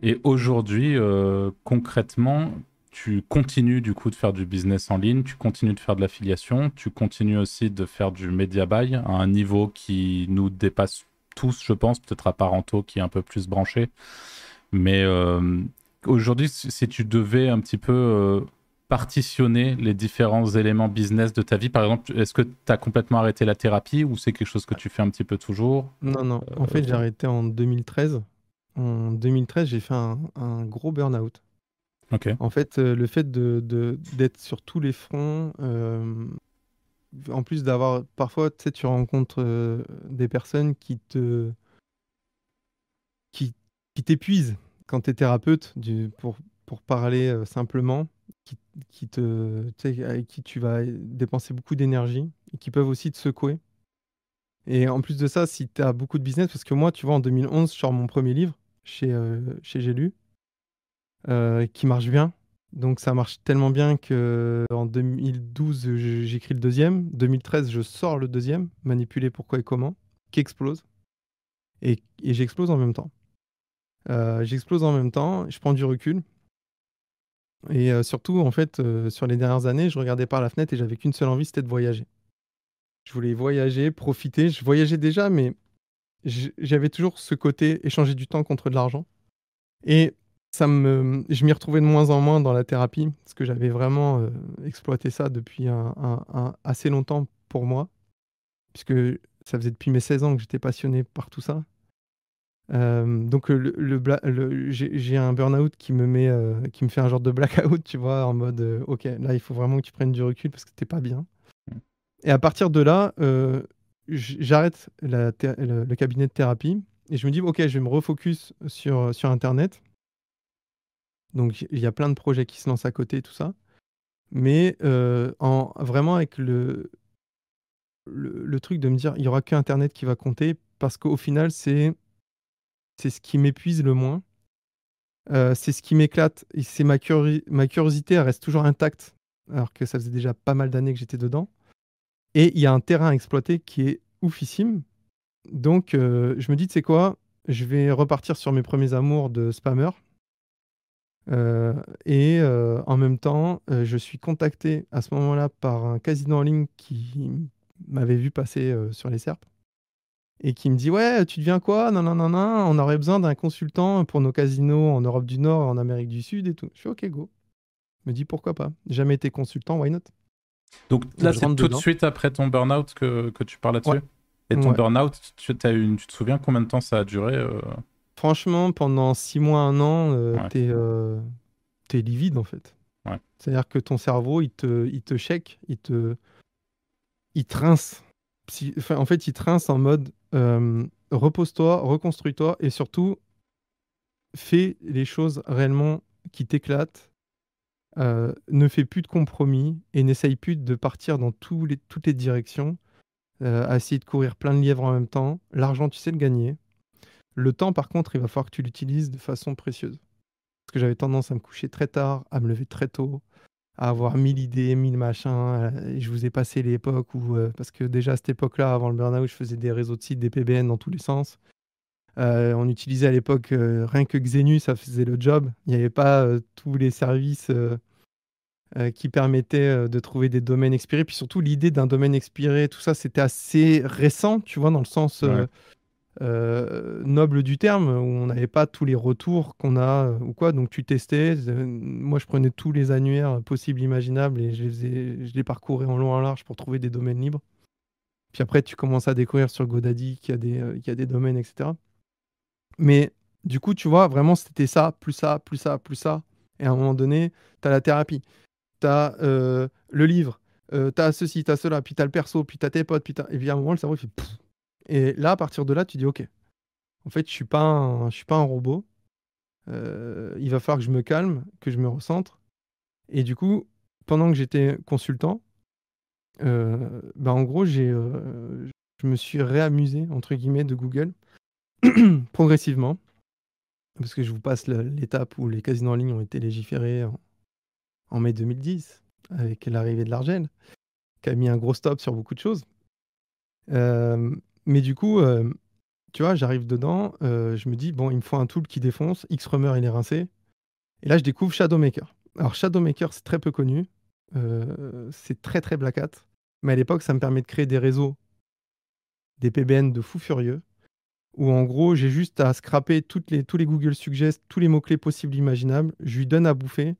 Et aujourd'hui, euh, concrètement, tu continues du coup de faire du business en ligne, tu continues de faire de l'affiliation, tu continues aussi de faire du media buy à un niveau qui nous dépasse tous, je pense, peut-être à Parento qui est un peu plus branché. Mais euh, aujourd'hui, si tu devais un petit peu euh, partitionner les différents éléments business de ta vie, par exemple, est-ce que tu as complètement arrêté la thérapie ou c'est quelque chose que tu fais un petit peu toujours? Non, non. En fait, j'ai arrêté en 2013 en 2013, j'ai fait un, gros burn-out. En fait, euh, le fait de, d'être sur tous les fronts, euh, en plus d'avoir parfois, tu sais, tu rencontres euh, des personnes qui te qui, qui t'épuisent quand tu es thérapeute du, pour, pour parler simplement, qui, qui te, avec qui tu vas dépenser beaucoup d'énergie et qui peuvent aussi te secouer. Et en plus de ça, si tu as beaucoup de business, parce que moi, tu vois, en 2011, je sors mon premier livre chez, euh, chez J'ai lu. euh, qui marche bien. Donc ça marche tellement bien que en 2012, je- j'écris le deuxième. 2013, je sors le deuxième, Manipuler pourquoi et comment, qui explose. Et, et j'explose en même temps. Euh, j'explose en même temps, je prends du recul. Et euh, surtout, en fait, sur les dernières années, je regardais par la fenêtre et j'avais qu'une seule envie, c'était de voyager. Je voulais voyager, profiter. Je voyageais déjà, mais j'avais toujours ce côté échanger du temps contre de l'argent. Et ça me, je m'y retrouvais de moins en moins dans la thérapie, parce que j'avais vraiment euh, exploité ça depuis un, un- un- assez longtemps pour moi, puisque ça faisait depuis mes 16 ans que j'étais passionné par tout ça. Euh, donc le, le bla- le- j'ai un burn-out qui me met, euh, qui me fait un genre de blackout, tu vois, en mode, ok, là il faut vraiment que tu prennes du recul parce que t'es pas bien. Et à partir de là, j'arrête le, cabinet de thérapie et je me dis, ok, je vais me refocus sur, sur Internet. Donc il y a plein de projets qui se lancent à côté, tout ça. Mais euh, en, vraiment avec le, le, truc de me dire, il n'y aura que Internet qui va compter parce qu'au final, c'est c'est ce qui m'épuise le moins. Euh, c'est ce qui m'éclate. Et c'est ma, curi- ma curiosité, elle reste toujours intacte, alors que ça faisait déjà pas mal d'années que j'étais dedans. Et il y a un terrain à exploiter qui est oufissime. Donc, euh, je me dis, tu sais quoi, je vais repartir sur mes premiers amours de spammer. Euh, et euh, en même temps, je suis contacté à ce moment-là par un casino en ligne qui m'avait vu passer sur les SERP et qui me dit Ouais, tu deviens quoi? Non, non, non, non, on aurait besoin d'un consultant pour nos casinos en Europe du Nord en Amérique du Sud et tout. Je suis OK, go. Je me dis Pourquoi pas? Jamais été consultant, why not? Donc là, c'est tout de suite après ton burn-out que, que tu parles là-dessus Ouais. Et ton Ouais. burn-out, tu, une- tu te souviens combien de temps ça a duré euh Franchement, pendant six mois, un an, euh, Ouais. t'es euh, livide en fait. C'est-à-dire que ton cerveau, il te, il te check, il te, il te rince. Enfin, en fait, il te rince en mode euh, repose-toi, reconstruis-toi et surtout fais les choses réellement qui t'éclatent. Euh, ne fais plus de compromis et n'essaye plus de partir dans les, toutes les directions, euh, à essayer de courir plein de lièvres en même temps. L'argent, tu sais le gagner. Le temps, par contre, il va falloir que tu l'utilises de façon précieuse. Parce que j'avais tendance à me coucher très tard, à me lever très tôt, à avoir mille idées, mille machins. euh, je vous ai passé l'époque où, euh, parce que déjà à cette époque-là, avant le burn-out, je faisais des réseaux de sites, des PBN dans tous les sens. On utilisait à l'époque rien que Xenu, ça faisait le job. Il n'y avait pas tous les services euh, qui permettaient euh, de trouver des domaines expirés. Puis surtout, l'idée d'un domaine expiré, tout ça, c'était assez récent, tu vois, dans le sens euh, Ouais. noble du terme, où on n'avait pas tous les retours qu'on a ou quoi. Donc tu testais. Moi, je prenais tous les annuaires possibles, imaginables, et je les, faisais- je les parcourais en long en large pour trouver des domaines libres. Puis après, tu commences à découvrir sur GoDaddy qu'il y a des, euh, qu'il y a des domaines, etc. Mais du coup, tu vois, vraiment, c'était ça, plus ça, plus ça, plus ça. Et à un moment donné, tu as la thérapie, as le livre, tu as ceci, tu as cela, puis tu as le perso, puis tu as tes potes, puis t'as- et puis à un moment, le cerveau, il fait pfff. Et là, à partir de là, tu dis, OK, en fait, je suis pas un, suis pas un robot. Euh, il va falloir que je me calme, que je me recentre. Et du coup, pendant que j'étais consultant, euh, bah, en gros, j'ai, euh, je me suis réamusé, entre guillemets, de Google progressivement. Parce que je vous passe l'étape où les casinos en ligne ont été légiférés en mai 2010, avec l'arrivée de l'Argel, qui a mis un gros stop sur beaucoup de choses. Euh, mais du coup, euh, tu vois, j'arrive dedans, euh, je me dis, bon, il me faut un tool qui défonce, Xrummer, il est rincé. Et là, je découvre Shadowmaker. Alors, Shadowmaker, c'est très peu connu. C'est très, très black hat. Mais à l'époque, ça me permet de créer des réseaux, des PBN de fous furieux, où en gros, j'ai juste à scraper toutes les, tous les Google Suggest, tous les mots-clés possibles, imaginables. Je lui donne à bouffer.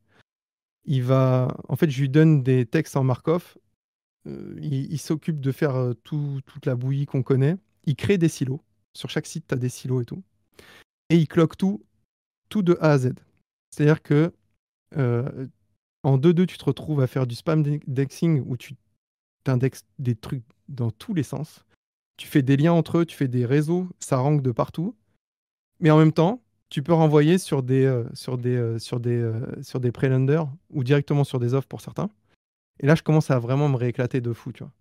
Il va... En fait, je lui donne des textes en Markov. Euh, il s'occupe de faire euh, tout- toute la bouillie qu'on connaît. Il crée des silos. Sur chaque site, tu as des silos et tout. Et il cloque tout, tout de A à Z. C'est-à-dire que euh, en 2-2, tu te retrouves à faire du spam indexing où tu t'indexes des trucs dans tous les sens. Tu fais des liens entre eux, tu fais des réseaux, ça rank de partout. Mais en même temps, tu peux renvoyer sur des, euh, sur des, euh, sur des, euh, sur des prelenders ou directement sur des offres pour certains. Et là, je commence à vraiment me rééclater de fou, tu vois.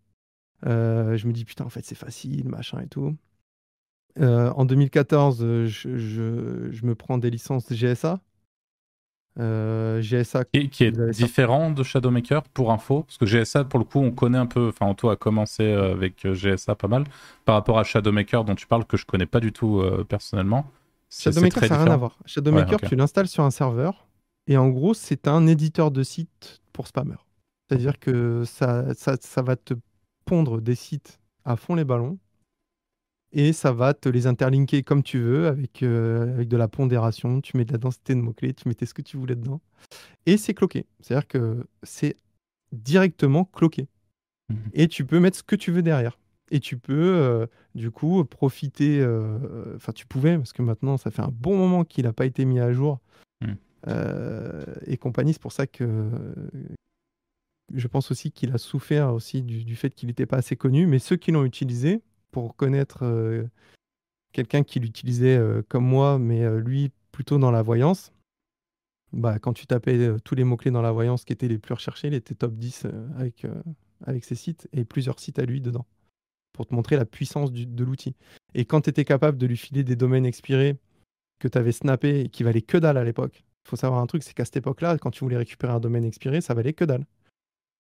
Euh, je me dis, putain, en fait, c'est facile, machin et tout. En 2014, euh, je, je- je me prends des licences GSA. GSA. Qui, qui est différent de Shadowmaker pour info? Parce que GSA, pour le coup, on connaît un peu. Enfin, Anto a commencé avec GSA pas mal. Par rapport à Shadowmaker, dont tu parles, que je connais pas du tout personnellement. Shadowmaker, ça n'a rien à voir. Shadowmaker, Ouais, tu l'installes sur un serveur et en gros, c'est un éditeur de site pour spammer. C'est-à-dire que ça, ça, ça va te pondre des sites à fond les ballons et ça va te les interlinker comme tu veux avec, euh, avec de la pondération. Tu mets de la densité de mots-clés, tu mettais ce que tu voulais dedans et c'est cloqué. C'est-à-dire que c'est directement cloqué. Mhm. Et tu peux mettre ce que tu veux derrière. Et tu peux, euh, du coup, profiter. euh, Enfin, tu pouvais, parce que maintenant, ça fait un bon moment qu'il n'a pas été mis à jour. Mm. euh, et compagnie, c'est pour ça que je pense aussi qu'il a souffert aussi du, du fait qu'il n'était pas assez connu. Mais ceux qui l'ont utilisé, pour connaître quelqu'un qui l'utilisait comme moi, mais lui plutôt dans la voyance, bah, quand tu tapais euh, tous les mots-clés dans la voyance qui étaient les plus recherchés, il était top 10 euh, avec, euh, avec ses sites et plusieurs sites à lui dedans pour te montrer la puissance du- de l'outil. Et quand tu étais capable de lui filer des domaines expirés que tu avais snappé et qui valaient que dalle à l'époque, il faut savoir un truc, c'est qu'à cette époque-là, quand tu voulais récupérer un domaine expiré, ça valait que dalle.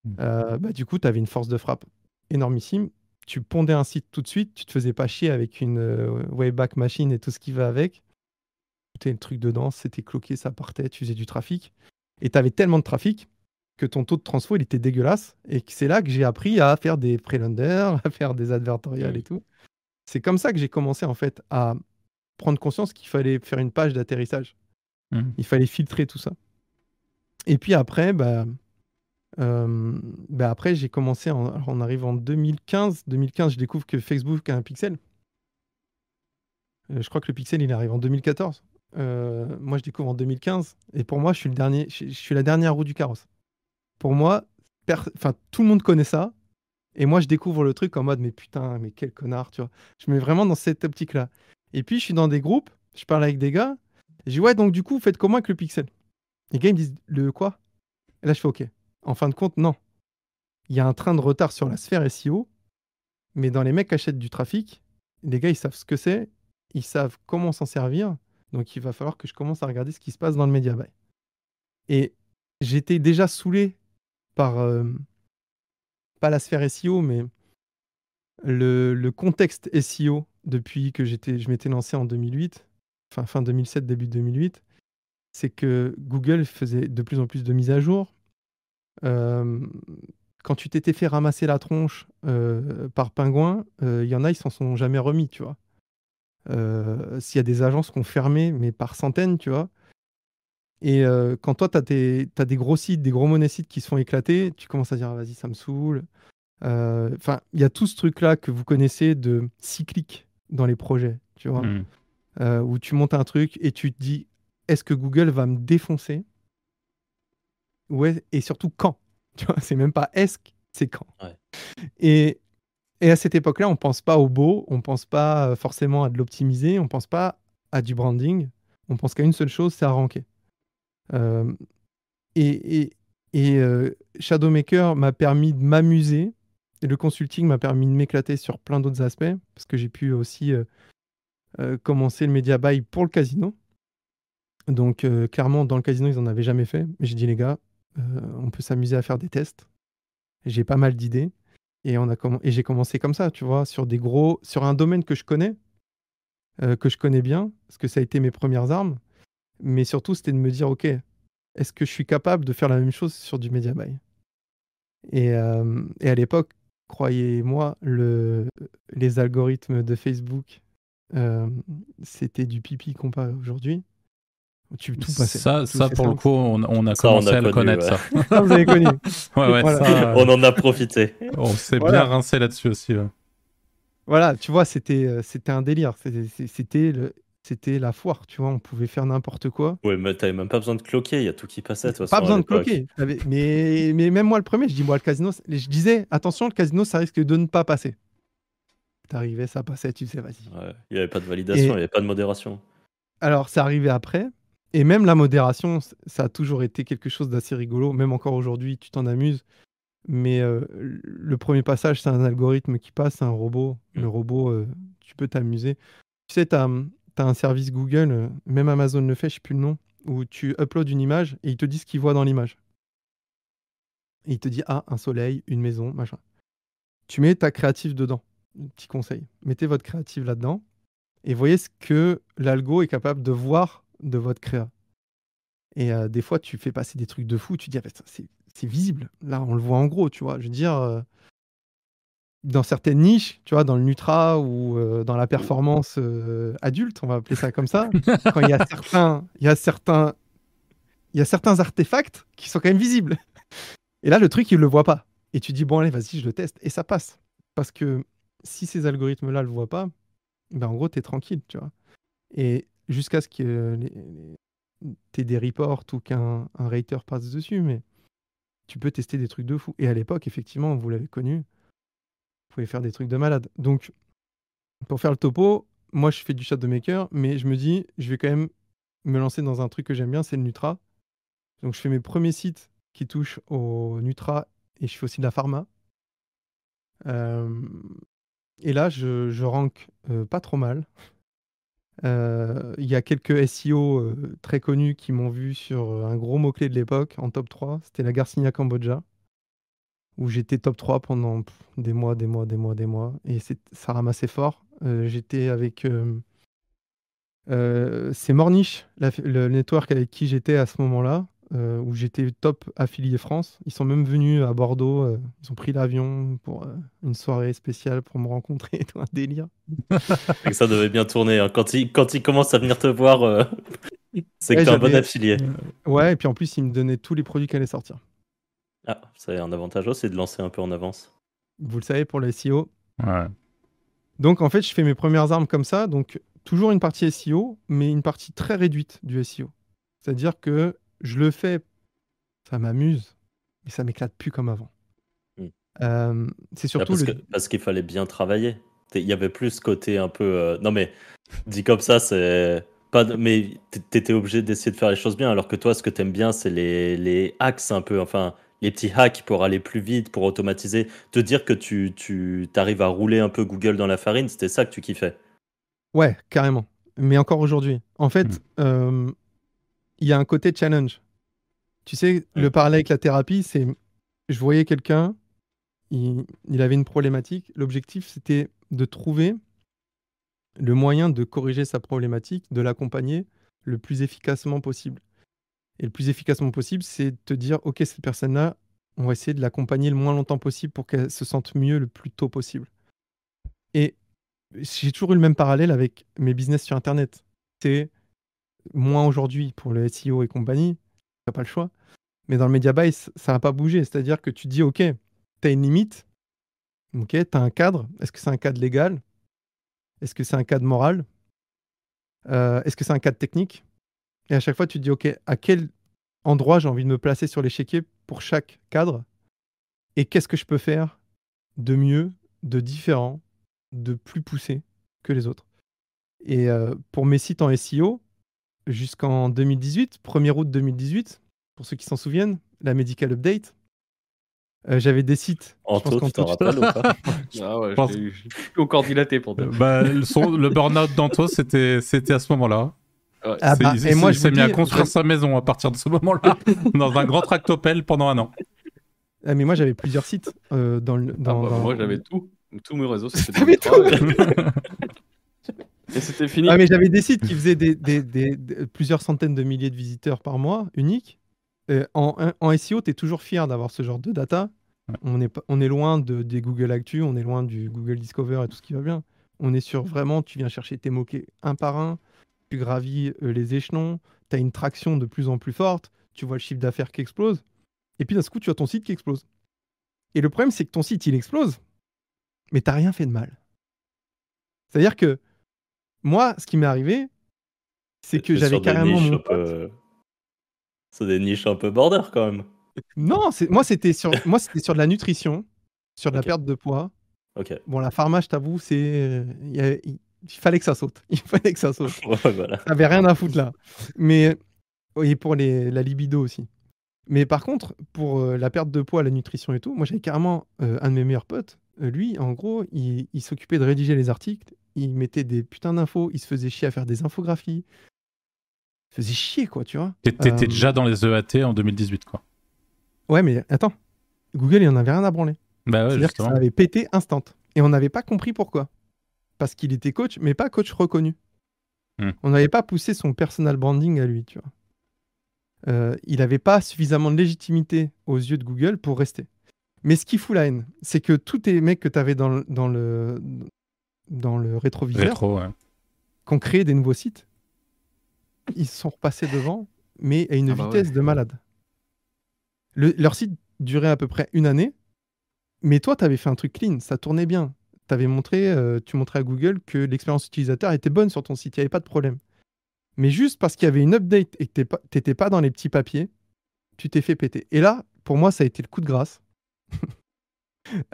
Mm. Euh, bah, du coup, tu avais une force de frappe énormissime. Tu pondais un site tout de suite, tu te faisais pas chier avec une euh, Wayback Machine et tout ce qui va avec. Tu le truc dedans, c'était cloqué, ça partait, tu faisais du trafic. Et tu avais tellement de trafic que ton taux de transfo, il était dégueulasse. Et que c'est là que j'ai appris à faire des prelenders, à faire des advertorials et tout. C'est comme ça que j'ai commencé en fait à prendre conscience qu'il fallait faire une page d'atterrissage. Mhm. Il fallait filtrer tout ça. Et puis après, bah, euh, bah après j'ai commencé, en, on arrive en 2015. 2015, je découvre que Facebook a un pixel. Euh, je crois que le pixel, il arrive en 2014. Euh, moi, je découvre en 2015. Et pour moi, je suis, le dernier, je, je suis la dernière roue du carrosse. Pour moi, enfin, tout le monde connaît ça. Et moi, je découvre le truc en mode, mais putain, mais quel connard, tu vois. Je me mets vraiment dans cette optique-là. Et puis, je suis dans des groupes, je parle avec des gars. Je dis, ouais, donc du coup, faites comment avec le pixel? Les gars, ils me disent, le quoi? Et là, je fais, ok. En fin de compte, non. Il y a un train de retard sur la sphère SEO, mais dans les mecs qui achètent du trafic, les gars, ils savent ce que c'est, ils savent comment s'en servir. Donc, il va falloir que je commence à regarder ce qui se passe dans le media buy. Et j'étais déjà saoulé par, euh, pas la sphère SEO, mais le, contexte SEO depuis que j'étais, je m'étais lancé en 2008, fin, fin 2007, début 2008. C'est que Google faisait de plus en plus de mises à jour. Euh, quand tu t'étais fait ramasser la tronche euh, par Pingouin, il y en a, ils s'en sont jamais remis, tu vois. S'il y a des agences qui ont fermé, mais par centaines, tu vois. Et euh, quand toi, tu as, des gros sites, des gros monésites qui se font éclater, tu commences à dire, ah, vas-y, ça me saoule. Euh, Enfin, il y a tout ce truc-là que vous connaissez de cyclique dans les projets, tu vois, Mhm. euh, où tu montes un truc et tu te dis, est-ce que Google va me défoncer? Ouais, et surtout quand? Tu vois, c'est même pas est-ce, c'est quand? Ouais. Et, et à cette époque-là, on pense pas au beau, on pense pas forcément à de l'optimiser, on pense pas à du branding, on pense qu'à une seule chose, c'est à ranker. Euh, et euh, Shadowmaker m'a permis de m'amuser, le consulting m'a permis de m'éclater sur plein d'autres aspects, parce que j'ai pu aussi euh, commencer le media buy pour le casino. Donc clairement, dans le casino, ils n'en avaient jamais fait. Mais j'ai dit, les gars, on peut s'amuser à faire des tests. J'ai pas mal d'idées. Et, et j'ai commencé comme ça, tu vois, sur des gros, sur un domaine que je connais, que je connais bien, parce que ça a été mes premières armes. Mais surtout, c'était de me dire, OK, est-ce que je suis capable de faire la même chose sur du media buy et, euh, et à l'époque, croyez-moi, le, les algorithmes de Facebook, euh, c'était du pipi comparé à aujourd'hui. Tu tout passait. Ça, Tout ça pour le coup, on, on a Ça, on commencé a à le connaître, ouais. ça. Ah, vous avez connu. Ouais, ouais, Voilà. ça, On en a profité. on s'est Voilà. bien rincé là-dessus aussi. Voilà, tu vois, c'était euh, c'était un délire. C'était- C'était le- c'était la foire, tu vois. On pouvait faire n'importe quoi. Ouais, mais t'avais même pas besoin de cloquer, il y a tout qui passait. de Pas façon, besoin de cloquer. Mais, mais même moi, le premier, je dis, moi, le casino, je disais, attention, le casino, ça risque de ne pas passer. T'arrivais, ça passait, tu sais, vas-y. Ouais, Il n'y avait pas de validation, Et- il n'y avait pas de modération. Alors, c'est arrivé après. Et même la modération, ça a toujours été quelque chose d'assez rigolo. Même encore aujourd'hui, tu t'en amuses. Mais euh, le premier passage, c'est un algorithme qui passe, c'est un robot. Mm. Le robot, euh, tu peux t'amuser. Tu sais, tu un service Google, euh, même Amazon le fait, je sais plus le nom, où tu uploads une image et il te dit ce qu'il voit dans l'image. Il te dit ah un soleil, une maison, machin. Tu mets ta créative dedans. Petit conseil. Mettez votre créative là-dedans et voyez ce que l'algo est capable de voir de votre créa. Et euh, des fois, tu fais passer des trucs de fou, tu dis, ah, c'est c'est visible. Là, on le voit en gros, tu vois. Je veux dire, euh, dans certaines niches, tu vois, dans le Nutra ou euh, dans la performance adulte, on va appeler ça comme ça, quand il y a certains, il y a certains, il y a certains artefacts qui sont quand même visibles. Et là, le truc, il le voit pas. Et tu dis, bon, allez, vas-y, je le teste. Et ça passe. Parce que si ces algorithmes-là le voient pas, ben, en gros, tu es tranquille, tu vois. Et jusqu'à ce que tu aies des reports ou qu'un un rater passe dessus, mais tu peux tester des trucs de fou. Et à l'époque, effectivement, vous l'avez connu, pouvez faire des trucs de malade. Donc, pour faire le topo, moi, je fais du de maker, mais je me dis, je vais quand même me lancer dans un truc que j'aime bien, c'est le Nutra. Donc, je fais mes premiers sites qui touchent au Nutra et je fais aussi de la pharma. Euh, et là, je, je rank euh, pas trop mal. Euh, il y a quelques SEO très connus qui m'ont vu sur un gros mot-clé de l'époque, en top 3. C'était la Garcinia Cambodja, où j'étais top 3 pendant des mois, des mois, des mois, des mois. Et ça ramassait fort. j'étais avec. c'est Morniche, le network avec qui j'étais à ce moment-là. Euh, où j'étais top affilié France. Ils sont même venus à Bordeaux. Euh, ils ont pris l'avion pour euh, une soirée spéciale pour me rencontrer. un délire. et ça devait bien tourner. Hein. Quand, ils, quand ils commencent à venir te voir, c'est que t'es un bon affilié. Ouais, et puis en plus, ils me donnaient tous les produits qui allaient sortir. Ah, ça a un avantage c'est de lancer un peu en avance. Vous le savez pour les SEO. Ouais. Donc en fait, je fais mes premières armes comme ça. Donc toujours une partie SEO, mais une partie très réduite du SEO. C'est-à-dire que je le fais, ça m'amuse, mais ça m'éclate plus comme avant. Hmm. Euh, c'est surtout parce, qu'il fallait bien travailler. Il y avait plus ce côté un peu. Euh, non mais dit comme ça, c'est pas. Mais t'étais obligé d'essayer de faire les choses bien, alors que toi, ce que t'aimes bien, c'est les, les hacks un peu, enfin les petits hacks pour aller plus vite, pour automatiser. Te dire que tu, tu arrives à rouler un peu Google dans la farine, c'était ça que tu kiffais. Ouais, carrément. Mais encore aujourd'hui. En fait, hmm. euh, il y a un côté challenge. Tu sais, le parallèle avec la thérapie, c'est je voyais quelqu'un, il, avait une problématique. L'objectif, c'était de trouver le moyen de corriger sa problématique, de l'accompagner le plus efficacement possible. Et le plus efficacement possible, c'est de te dire, OK, cette personne-là, on va essayer de l'accompagner le moins longtemps possible pour qu'elle se sente mieux le plus tôt possible. Et j'ai toujours eu le même parallèle avec mes business sur Internet. C'est moins aujourd'hui pour le SEO et compagnie, tu pas le choix. Mais dans le media buy, ça n'a pas bougé. C'est-à-dire que tu dis, OK, tu as une limite, OK, tu as un cadre. Est-ce que c'est un cadre légal? Est-ce que c'est un cadre moral? Euh, Est-ce que c'est un cadre technique? Et à chaque fois, tu dis, OK, à quel endroit j'ai envie de me placer sur l'échiquier pour chaque cadre? Et qu'est-ce que je peux faire de mieux, de différent, de plus poussé que les autres? Et euh, pour mes sites en SEO, jusqu'en 2018, 1er août 2018, pour ceux qui s'en souviennent, la Medical Update. Euh, j'avais des sites. En tu t'en rappelles ou pas? Ah ouais, je suis encore dilaté pour toi. Bah, le, le burn-out d'Anto, c'était, c'était à ce moment-là. Ah bah, et moi, il s'est mis à construire sa maison à partir de ce moment-là, dans un grand tractopelle pendant un an. Ah, mais moi, j'avais plusieurs sites euh, dans le. Dans, ah bah, Moi, j'avais tout. Tous mes réseaux, c'était tout. Et c'était fini. Ah, mais j'avais des sites qui faisaient des, plusieurs centaines de milliers de visiteurs par mois, uniques. en, en SEO, tu es toujours fier d'avoir ce genre de data. On, est, on est loin de, des Google Actu, on est loin du Google Discover et tout ce qui va bien. On est sur vraiment, tu viens chercher tes mots-clés un par un, tu gravis euh, les échelons, tu as une traction de plus en plus forte, tu vois le chiffre d'affaires qui explose. Et puis d'un coup, tu as ton site qui explose. Et le problème, c'est que ton site, il explose, mais tu rien fait de mal. C'est-à-dire que moi, ce qui m'est arrivé, c'est que j'avais carrément mon C'est des niches un peu border quand même. Non, moi c'était sur moi c'était sur de la nutrition, sur de la perte de poids. Bon, la pharma, je t'avoue, c'est il, fallait que ça saute. Il fallait que ça saute. ouais, voilà. T'avais rien à foutre là. Mais et pour les, la libido aussi. Mais par contre, pour euh, la perte de poids, la nutrition et tout, moi j'avais carrément euh, un de mes meilleurs potes. Euh, lui, en gros, il s'occupait de rédiger les articles il mettait des putains d'infos, il se faisait chier à faire des infographies. faisait chier, quoi, tu vois. T'étais Euh, déjà dans les EAT en 2018, quoi. Ouais, mais attends. Google, il en avait rien à branler. Bah ouais, C'est-à-dire que ça avait pété instant. Et on n'avait pas compris pourquoi. Parce qu'il était coach, mais pas coach reconnu. Hmm. On n'avait pas poussé son personal branding à lui, tu vois. Euh, il n'avait pas suffisamment de légitimité aux yeux de Google pour rester. Mais ce qui fout la haine, c'est que tous tes mecs que tu avais dans le, dans le, dans le rétroviseur, Rétro, ouais. qui ont créé des nouveaux sites, ils se sont repassés devant, mais à une Ah bah vitesse de malade. Le- leur site durait à peu près une année, mais toi, tu avais fait un truc clean, ça tournait bien. T'avais montré, euh, tu montrais à Google que l'expérience utilisateur était bonne sur ton site, il n'y avait pas de problème. Mais juste parce qu'il y avait une update et que tu n'étais pas dans les petits papiers, tu t'es fait péter. Et là, pour moi, ça a été le coup de grâce.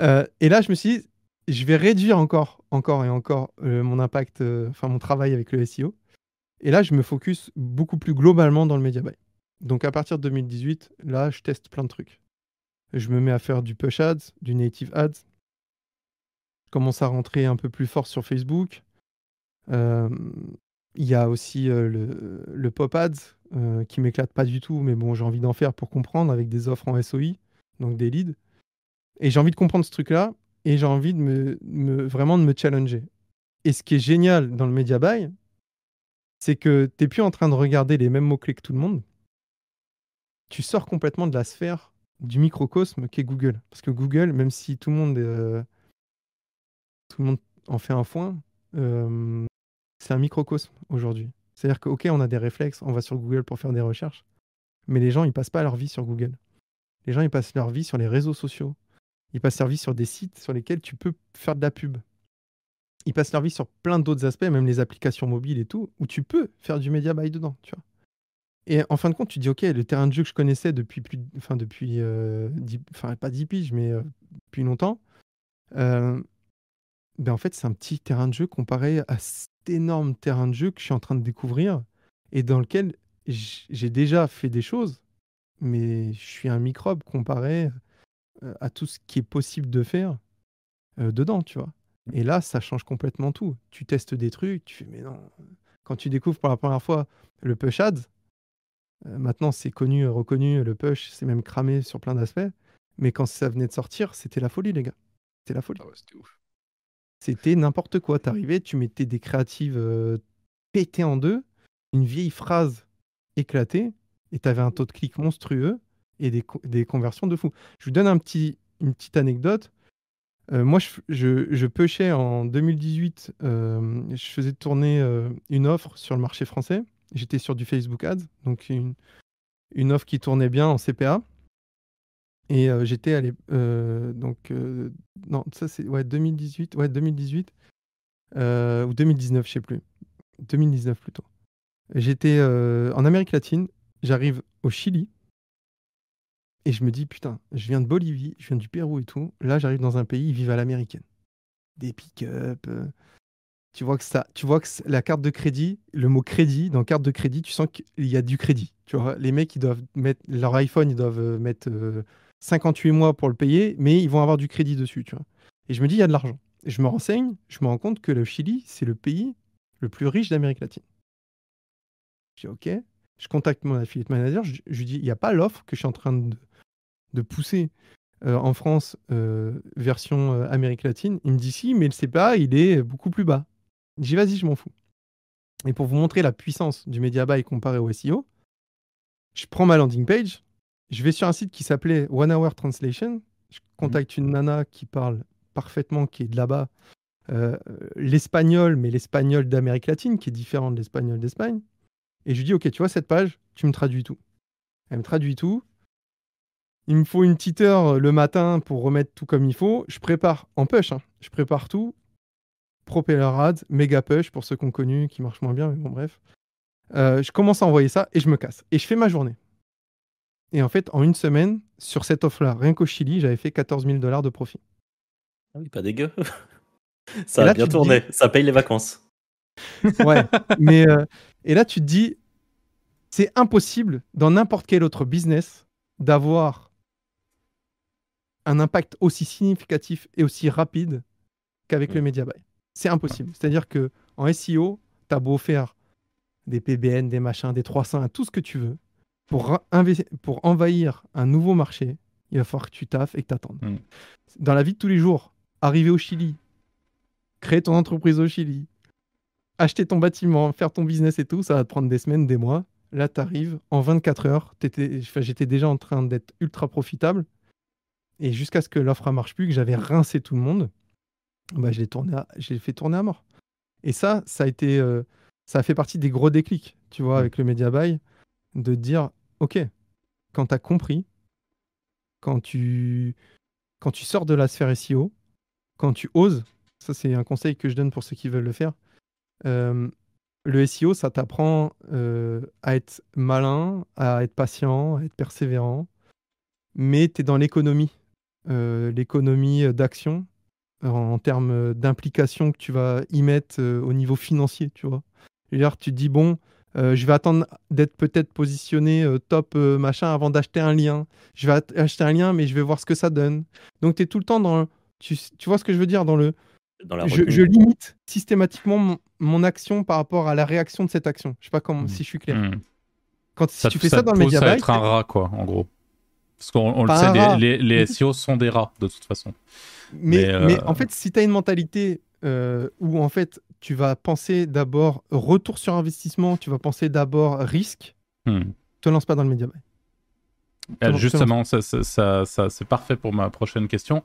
Euh, et là, je me suis dit, je vais réduire encore, encore et encore euh, mon impact, enfin mon travail avec le SEO. Et là, je me focus beaucoup plus globalement dans le media buy. Donc à partir de 2018, là, je teste plein de trucs. Je me mets à faire du push ads, du native ads. Commence à rentrer un peu plus fort sur Facebook. Euh, Il y a aussi euh, le, pop ads euh, qui m'éclate pas du tout, mais bon, j'ai envie d'en faire pour comprendre avec des offres en SOI, donc des leads. Et j'ai envie de comprendre ce truc-là et j'ai envie de me, me- vraiment de me challenger. Et ce qui est génial dans le media buy, c'est que tu n'es plus en train de regarder les mêmes mots-clés que tout le monde. Tu sors complètement de la sphère du microcosme qu'est Google. Parce que Google, même si tout le monde, euh, tout le monde en fait un foin, euh, c'est un microcosme aujourd'hui. C'est-à-dire que, OK, on a des réflexes, on va sur Google pour faire des recherches, mais les gens, ils passent pas leur vie sur Google. Les gens, ils passent leur vie sur les réseaux sociaux. Ils passent leur vie sur des sites sur lesquels tu peux faire de la pub. Ils passent leur vie sur plein d'autres aspects, même les applications mobiles et tout, où tu peux faire du media buy dedans. Et en fin de compte, tu dis, OK, le terrain de jeu que je connaissais depuis plus, enfin, depuis, euh, enfin, pas 10 piges, mais euh, depuis longtemps, ben en fait, c'est un petit terrain de jeu comparé à cet énorme terrain de jeu que je suis en train de découvrir et dans lequel j'ai déjà fait des choses, mais je suis un microbe comparé euh, à tout ce qui est possible de faire euh, dedans, tu vois. Et là, ça change complètement tout. Tu testes des trucs, tu fais, mais non. Quand tu découvres pour la première fois le push ads, euh, maintenant c'est connu, reconnu, le push, c'est même cramé sur plein d'aspects. Mais quand ça venait de sortir, c'était la folie, les gars. C'était la folie. Ah c'était ouf. C'était n'importe quoi. T'arrivais, tu mettais des créatives euh, pétées en deux, une vieille phrase éclatée, et t'avais un taux de clic monstrueux et des, co- des conversions de fou. Je vous donne un petit, une petite anecdote. Euh, moi, je, je, en 2018, euh, je faisais tourner une offre sur le marché français. J'étais sur du Facebook Ads, donc une offre qui tournait bien en CPA. Et j'étais allé. euh, donc, non, ça c'est ouais, 2018, ouais, 2018 euh, ou 2019, je sais plus. 2019 plutôt. J'étais en Amérique latine, j'arrive au Chili et je me dis putain, je viens de Bolivie, je viens du Pérou et tout. Là, j'arrive dans un pays, ils vivent à l'américaine. Des pick-up. tu vois que ça, tu vois que la carte de crédit, le mot crédit dans carte de crédit, tu sens qu'il y a du crédit. Tu vois, les mecs, ils doivent mettre leur iPhone, ils doivent mettre 58 mois pour le payer, mais ils vont avoir du crédit dessus, tu vois. Et je me dis, il y a de l'argent. Et je me renseigne, je me rends compte que le Chili, c'est le pays le plus riche d'Amérique latine. Je dis, OK. Je contacte mon affiliate manager, je, lui dis, il n'y a pas l'offre que je suis en train de, de pousser euh, en France, euh, version euh, Amérique latine. Il me dit, si, mais le CPA, il est beaucoup plus bas. Dis, vas-y, je m'en fous. Et pour vous montrer la puissance du media buy comparé au SEO, je prends ma landing page, je vais sur un site qui s'appelait One Hour Translation. Je contacte une nana qui parle parfaitement, qui est de là-bas, euh, l'espagnol, mais l'espagnol d'Amérique latine, qui est différent de l'espagnol d'Espagne. Et je lui dis, OK, tu vois cette page, tu me traduis tout. Elle me traduit tout. Il me faut une petite heure le matin pour remettre tout comme il faut. Je prépare en push, hein. je prépare tout. Propeller Ads, méga push pour ceux qu'on connu, qui marchent moins bien, mais bon, bref. Euh, je commence à envoyer ça et je me casse. Et je fais ma journée. Et en fait, en une semaine, sur cette offre-là, rien qu'au Chili, j'avais fait 14 000 dollars de profit. Ah oui, pas dégueu. ça là, a bien tourné. Ça paye les vacances. Ouais. mais euh, et là, tu te dis, c'est impossible dans n'importe quel autre business d'avoir un impact aussi significatif et aussi rapide qu'avec le Mm. media buy. C'est impossible. C'est-à-dire que en SEO, tu as beau faire des PBN, des machins, des 300, tout ce que tu veux. Pour, pour envahir un nouveau marché, il va falloir que tu taffes et que tu attendes. Mm. Dans la vie de tous les jours, arriver au Chili, créer ton entreprise au Chili, acheter ton bâtiment, faire ton business et tout, ça va te prendre des semaines, des mois. Là, tu arrives en 24 heures. J'étais déjà en train d'être ultra profitable. Et jusqu'à ce que l'offre ne marche plus, que j'avais rincé tout le monde, bah, je l'ai fait tourner à mort. Et ça, ça a été, euh, ça a fait partie des gros déclics, tu vois, avec le Media Buy, de dire, ok, quand tu as compris, quand tu, quand tu sors de la sphère SEO, quand tu oses, ça c'est un conseil que je donne pour ceux qui veulent le faire, euh, le SEO, ça t'apprend euh, à être malin, à être patient, à être persévérant, mais tu es dans l'économie, euh, l'économie d'action en termes d'implication que tu vas y mettre au niveau financier, tu vois. Dire, tu te dis, bon, je vais attendre d'être peut-être positionné top machin avant d'acheter un lien. Je vais acheter un lien, mais je vais voir ce que ça donne. Donc, tu es tout le temps dans. Tu, tu vois ce que je veux dire dans le je, limite systématiquement mon, action par rapport à la réaction de cette action. Je sais pas comment, hmm. si je suis clair. Hmm. Quand si tu fais ça, dans le média ça être un rat, quoi, en gros. Parce qu'on le sait, les, les, SEO sont des rats, de toute façon. Mais, mais, euh, en fait, si tu as une mentalité euh, où, en fait, tu vas penser d'abord retour sur investissement, tu vas penser d'abord risque, hmm. te lance pas dans le média buy. Justement, ça, ça, ça c'est parfait pour ma prochaine question.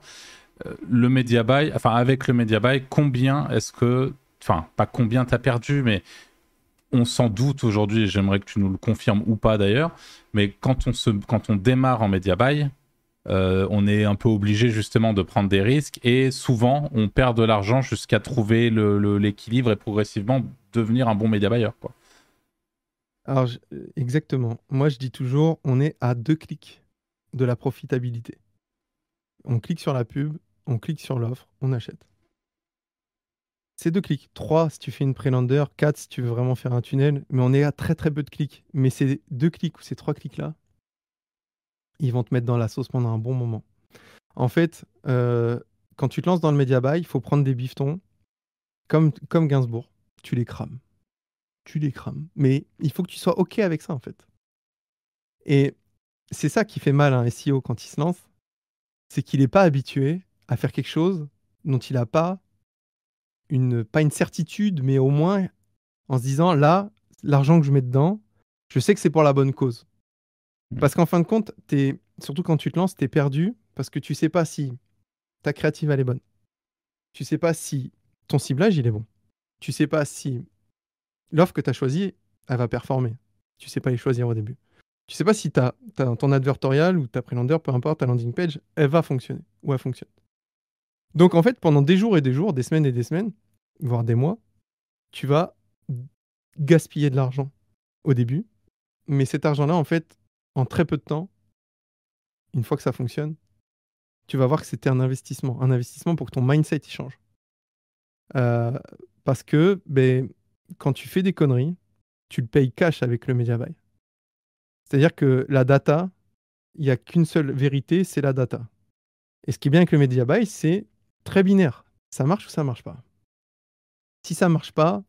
Euh, le media buy, enfin avec le media buy, combien est-ce que, enfin pas combien tu as perdu, mais on s'en doute aujourd'hui, j'aimerais que tu nous le confirmes ou pas d'ailleurs, mais quand on, se, quand on démarre en media buy, euh, on est un peu obligé justement de prendre des risques et souvent on perd de l'argent jusqu'à trouver l'équilibre et progressivement devenir un bon media buyer. Quoi. Alors exactement, moi je dis toujours on est à deux clics de la profitabilité. On clique sur la pub, on clique sur l'offre, on achète. C'est deux clics. Trois si tu fais une pré-lander, quatre si tu veux vraiment faire un tunnel, mais on est à très très peu de clics. Mais ces deux clics ou ces trois clics-là, ils vont te mettre dans la sauce pendant un bon moment. En fait, euh, quand tu te lances dans le média buy, il faut prendre des biftons comme, comme Gainsbourg. Tu les crames. Tu les crames. Mais il faut que tu sois OK avec ça, en fait. Et c'est ça qui fait mal à un SEO quand il se lance. C'est qu'il n'est pas habitué à faire quelque chose dont il n'a pas une, pas une certitude, mais au moins en se disant là, l'argent que je mets dedans, je sais que c'est pour la bonne cause. Mmh. Parce qu'en fin de compte, surtout quand tu te lances, tu es perdu parce que tu sais pas si ta créative est bonne. Tu sais pas si ton ciblage il est bon. Tu sais pas si l'offre que tu as choisie, elle va performer. Tu sais pas les choisir au début. Tu sais pas si ta, ton advertorial ou ta pré-lander, peu importe, ta landing page, elle va fonctionner ou elle fonctionne. Donc en fait, pendant des jours et des jours, des semaines et des semaines, voire des mois, tu vas gaspiller de l'argent au début. Mais cet argent-là, en fait, en très peu de temps, une fois que ça fonctionne, tu vas voir que c'était un investissement. Un investissement pour que ton mindset y change. Euh, parce que ben, quand tu fais des conneries, tu le payes cash avec le media buy. C'est-à-dire que la data, il n'y a qu'une seule vérité, c'est la data. Et ce qui est bien avec le media buy, c'est très binaire. Ça marche ou ça marche pas? Si ça marche pas,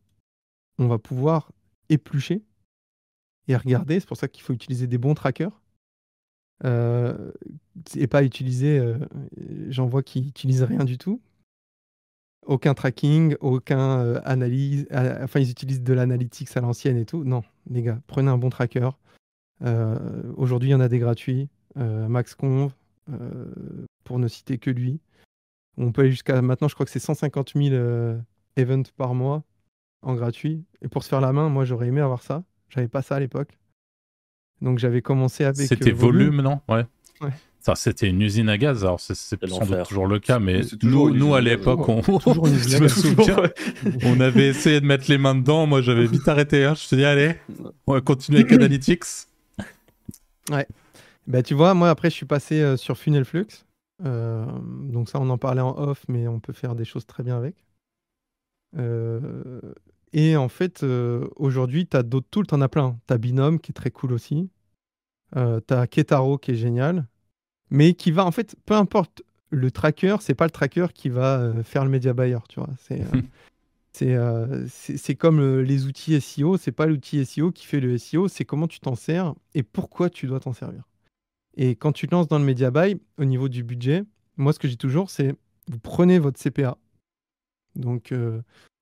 on va pouvoir éplucher et regarder. C'est pour ça qu'il faut utiliser des bons trackers. Euh, et pas utiliser, euh, j'en vois qui n'utilisent rien du tout. Aucun tracking, aucun euh, analyse. enfin, ils utilisent de l'analytics à l'ancienne et tout. Non, les gars, prenez un bon tracker. Aujourd'hui, il y en a des gratuits. MaxConv, pour ne citer que lui. On peut aller jusqu'à maintenant, je crois que c'est 150 000 euh, events par mois en gratuit. Et pour se faire la main, moi j'aurais aimé avoir ça. J'avais pas ça à l'époque. Donc j'avais commencé avec. C'était euh, volume, non? Ouais. Ça, c'était une usine à gaz. Alors, c'est sans doute toujours le cas, mais nous, nous à l'époque, on... on avait essayé de mettre les mains dedans. Moi, j'avais vite arrêté. Hein. Je te dis, allez, on va continuer avec Analytics. Ouais. Bah, tu vois, moi, après, je suis passé euh, sur Funnel Flux. Euh, donc ça, on en parlait en off, mais on peut faire des choses très bien avec. Euh, et en fait, euh, aujourd'hui, tu as d'autres tools, tu en as plein. Tu as Binom qui est très cool aussi. tu as Ketaro qui est génial. Mais qui va, en fait, peu importe le tracker, c'est pas le tracker qui va faire le media buyer, tu vois. C'est euh, comme euh, les outils SEO, c'est pas l'outil SEO qui fait le SEO, c'est comment tu t'en sers et pourquoi tu dois t'en servir. Et quand tu te lances dans le media buy, au niveau du budget, moi ce que je dis toujours, c'est vous prenez votre CPA. Donc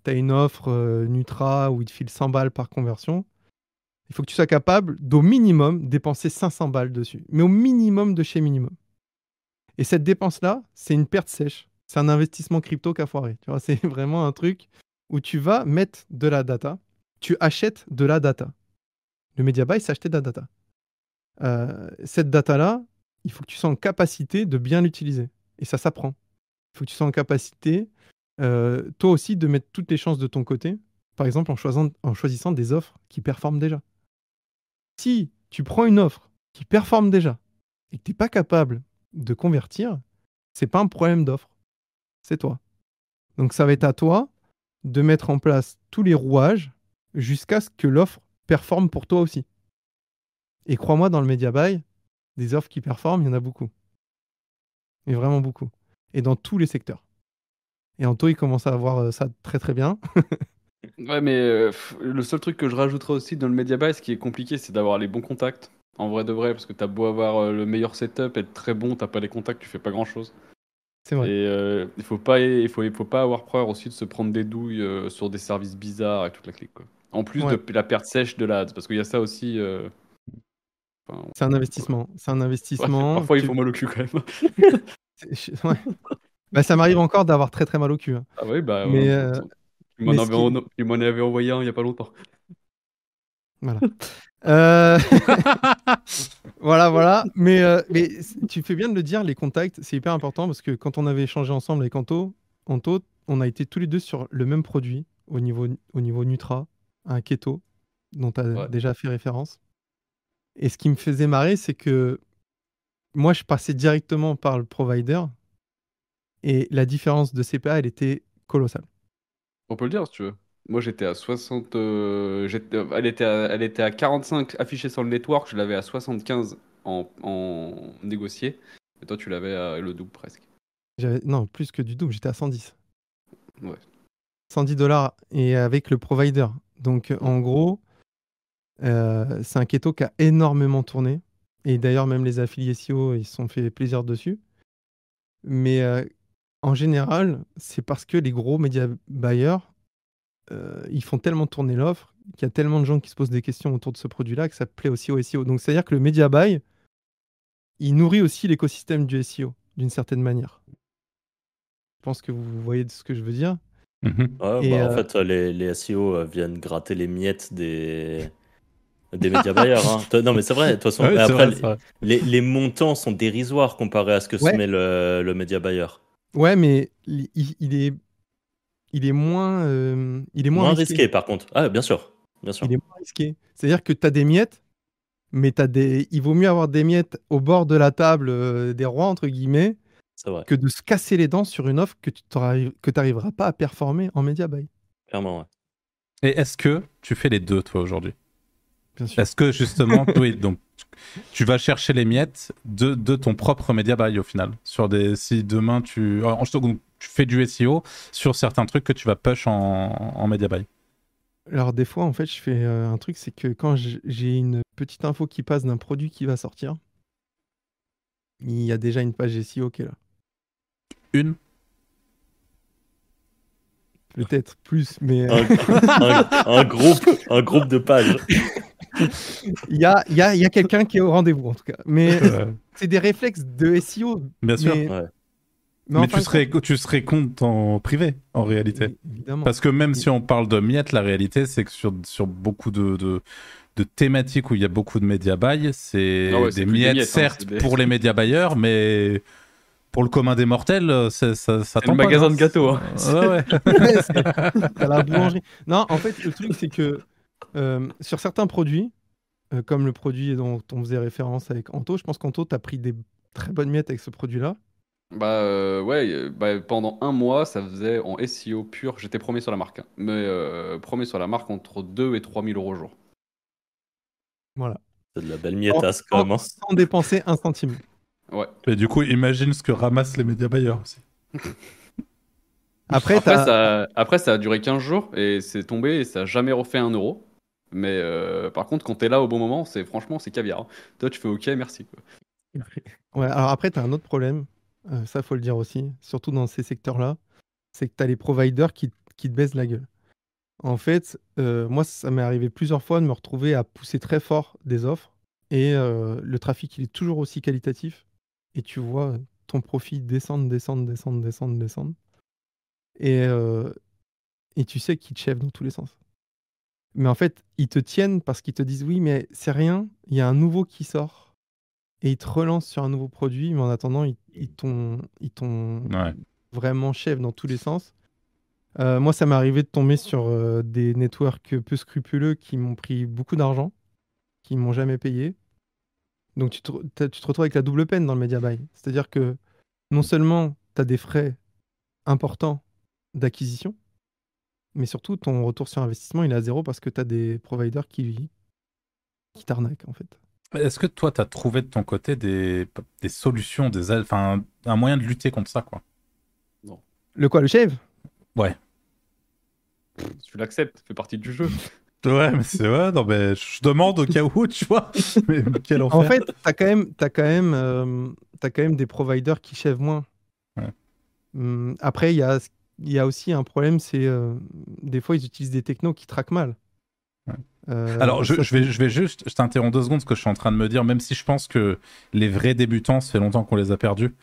tu as une offre euh, Nutra où il te file 100 balles par conversion. Il faut que tu sois capable d'au minimum dépenser 500 balles dessus, mais au minimum de chez minimum. Et cette dépense-là, c'est une perte sèche. C'est un investissement crypto vois, c'est vraiment un truc où tu vas mettre de la data, tu achètes de la data. Le media buy, c'est acheter de la data. Euh, cette data-là, il faut que tu sois en capacité de bien l'utiliser. Et ça s'apprend. Il faut que tu sois en capacité, euh, toi aussi, de mettre toutes les chances de ton côté. Par exemple, en choisissant, des offres qui performent déjà. Si tu prends une offre qui performe déjà et que tu n'es pas capable de convertir, c'est pas un problème d'offre. C'est toi. Donc ça va être à toi de mettre en place tous les rouages jusqu'à ce que l'offre performe pour toi aussi. Et crois-moi, dans le media buy, des offres qui performent, il y en a beaucoup. Et vraiment beaucoup. Et dans tous les secteurs. Et Anto, il commence à avoir euh, ça très très bien. Ouais, mais euh, le seul truc que je rajouterais aussi dans le media buy, ce qui est compliqué, c'est d'avoir les bons contacts. En vrai de vrai, parce que t'as beau avoir euh, le meilleur setup, être très bon, t'as pas les contacts, tu fais pas grand chose. C'est vrai. Et euh, il faut pas, il faut, il faut pas avoir peur aussi de se prendre des douilles euh, sur des services bizarres et toute la clique. Quoi. En plus Ouais. de la perte sèche de l'ADS, parce qu'il y a ça aussi. euh, enfin, C'est un investissement. C'est un ouais, investissement. parfois, il Tu- faut mal au cul quand même. ouais. Bah, ça m'arrive encore d'avoir très très mal au cul. hein. ah oui, bah. Mais, euh, tu m'en avais, qui- en- tu m'en avais envoyé un il y a pas longtemps. Voilà. Euh, voilà, voilà. Mais, euh, mais tu fais bien de le dire, les contacts, c'est hyper important parce que quand on avait échangé ensemble avec Anto, Anto, on a été tous les deux sur le même produit au niveau, au niveau Nutra, un keto, dont tu as Ouais. déjà fait référence. Et ce qui me faisait marrer, c'est que moi, je passais directement par le provider et la différence de CPA, elle était colossale. On peut le dire si tu veux. Moi j'étais à 60. euh, j'étais- elle, était à, elle était à 45 affichée sur le network, je l'avais à 75 en, en négocié. Et toi tu l'avais à le double presque. J'avais- Non, plus que du double, j'étais à 110. Ouais. 110 dollars et avec le provider. Donc en gros, euh, c'est un keto qui a énormément tourné. Et d'ailleurs, même les affiliés SEO, ils se sont fait plaisir dessus. Mais euh, en général, c'est parce que les gros médias buyers, euh, ils font tellement tourner l'offre qu'il y a tellement de gens qui se posent des questions autour de ce produit-là que ça plaît aussi au SEO. Donc c'est-à-dire que le media buy, il nourrit aussi l'écosystème du SEO d'une certaine manière. Je pense que vous voyez ce que je veux dire. Mhm. Ouais, Et, bah, En euh, fait, les, les SEO euh, viennent gratter les miettes des, des médias buyers. hein. Non, mais c'est vrai. De toute façon, Ouais, c'est après, vrai, les, les montants sont dérisoires comparés à ce que Ouais. se met le, le média buyer. Ouais, mais il, est, il est moins, euh, il est moins, Moins risqué. risqué, par contre. Ah, bien sûr. Bien sûr. Il est moins risqué. C'est-à-dire que tu as des miettes, mais t'as des... il vaut mieux avoir des miettes au bord de la table euh, des rois, entre guillemets, vrai. que de se casser les dents sur une offre que tu n'arriveras pas à performer en média buy. Clairement, ouais. Et est-ce que tu fais les deux, toi, aujourd'hui? Bien sûr. Est-ce que justement, oui, donc tu vas chercher les miettes de, de ton propre média buy au final sur des, Si demain tu, en- tu fais du SEO sur certains trucs que tu vas push en, en média buy. Alors des fois, en fait, je fais euh, un truc, c'est que quand j'ai une petite info qui passe d'un produit qui va sortir, il y a déjà une page SEO qui est là. Une? Peut-être plus, mais... euh, Un, un- un groupe, un groupe de pages. Il y a, il y, a, il y a quelqu'un qui est au rendez-vous, en tout cas. Mais c'est des réflexes de SEO. Bien sûr. Mais, Ouais. Tu, serais, tu serais compte en privé, en réalité. évidemment. Parce que même si on parle de miettes, la réalité, c'est que sur, sur beaucoup de, de, de thématiques où il y a beaucoup de média buy, c'est Ah ouais, c'est des, miettes, miettes, hein, certes, des- pour les média buyers, mais pour le commun des mortels, ça, ça C'est le tamponne, magasin hein. de gâteaux. hein. Ouais, ouais. La boulangerie. Non, en fait, le truc, c'est que euh, sur certains produits, euh, comme le produit dont on faisait référence avec Anto, je pense qu'Anto, tu as pris des très bonnes miettes avec ce produit-là. Bah euh, ouais, bah, pendant un mois, ça faisait en SEO pur. J'étais premier sur la marque, hein. mais euh, premier sur la marque entre 2 et 3 000 euros au jour. Voilà. C'est de la belle quand même. hein. sans- sans dépenser un centime. Ouais. Et du coup, imagine ce que ramassent les média buyers aussi. Après, ça, après, ça a duré 15 jours et c'est tombé et ça a jamais refait un euro. Mais euh, par contre, quand t'es là au bon moment, c'est franchement, c'est caviar. hein. Toi, tu fais OK, merci. Ouais, alors après, tu as un autre problème, euh, ça faut le dire aussi, surtout dans ces secteurs-là, c'est que tu as les providers qui, qui te baissent la gueule. En fait, euh, moi, ça m'est arrivé plusieurs fois de me retrouver à pousser très fort des offres et euh, le trafic, il est toujours aussi qualitatif et tu vois ton profit descendre, descendre, descendre, descendre, descendre. Et, et tu sais qu'ils te chèvent dans tous les sens. Mais en fait, ils te tiennent parce qu'ils te disent oui, mais c'est rien, il y a un nouveau qui sort et ils te relancent sur un nouveau produit, mais en attendant, ils, ils t'ont Ouais. vraiment chef dans tous les sens. Euh, moi, ça m'est arrivé de tomber sur euh, des networks peu scrupuleux qui m'ont pris beaucoup d'argent, qui m'ont jamais payé. Donc tu te, tu te retrouves avec la double peine dans le media buy. C'est-à-dire que non seulement tu as des frais importants d'acquisition, mais surtout ton retour sur investissement il est à zéro parce que tu as des providers qui, qui t'arnaquent en fait. Est-ce que toi, tu as trouvé de ton côté des, des solutions, des, enfin, un moyen de lutter contre ça, quoi? Le quoi, le shave? Tu l'acceptes, ça fait partie du jeu. Ouais, mais c'est vrai, non, mais je demande au cas où, tu vois. Mais quel enfer. En fait, tu as quand même, t'as quand même, euh, t'as quand même des providers qui chèvent moins. Ouais. Hum, après, il y a, il y a aussi un problème, c'est euh, des fois ils utilisent des technos qui traquent mal. Euh, Alors, je, vais, je vais juste, je t'interromps deux secondes, ce que je suis en train de me dire, même si je pense que les vrais débutants, ça fait longtemps qu'on les a perdus.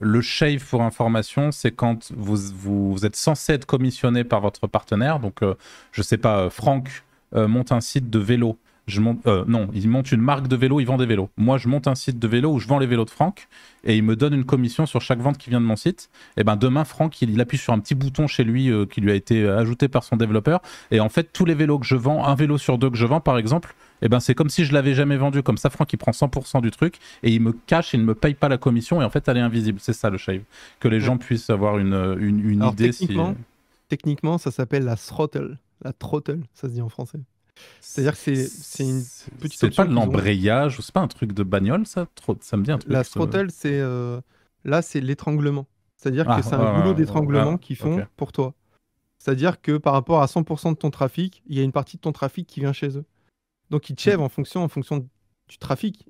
Le shave, pour information, c'est quand vous, vous, vous êtes censé être commissionné par votre partenaire. Donc, euh, je sais pas, euh, Franck monte un site de vélo. Je monte, euh, non, il monte une marque de vélo, il vend des vélos. Moi, je monte un site de vélo où je vends les vélos de Franck et il me donne une commission sur chaque vente qui vient de mon site. Et ben demain, Franck, il, il appuie sur un petit bouton chez lui euh, qui lui a été euh, ajouté par son développeur. Et en fait, tous les vélos que je vends, un vélo sur deux que je vends, par exemple, et ben c'est comme si je l'avais jamais vendu. Comme ça, Franck, il prend 100% du truc et il me cache, il ne me paye pas la commission. Et en fait, elle est invisible. C'est ça le shave. Que les Ouais. gens puissent avoir une, une, une Alors, idée. Si... techniquement, techniquement, ça s'appelle la throttle. La throttle, ça se dit en français. C'est-à-dire que c'est- c'est une petite C'est option pas de l'embrayage ou c'est pas un truc de bagnole, ça? Trop- Ça me dit un truc. La ça. throttle, c'est euh, là, c'est l'étranglement. C'est-à-dire Ah, que c'est ouais, un boulot d'étranglement ouais, qu'ils font pour toi. C'est-à-dire que par rapport à 100% de ton trafic, il y a une partie de ton trafic qui vient chez eux. Donc ils te chèvent en fonction, en fonction du trafic.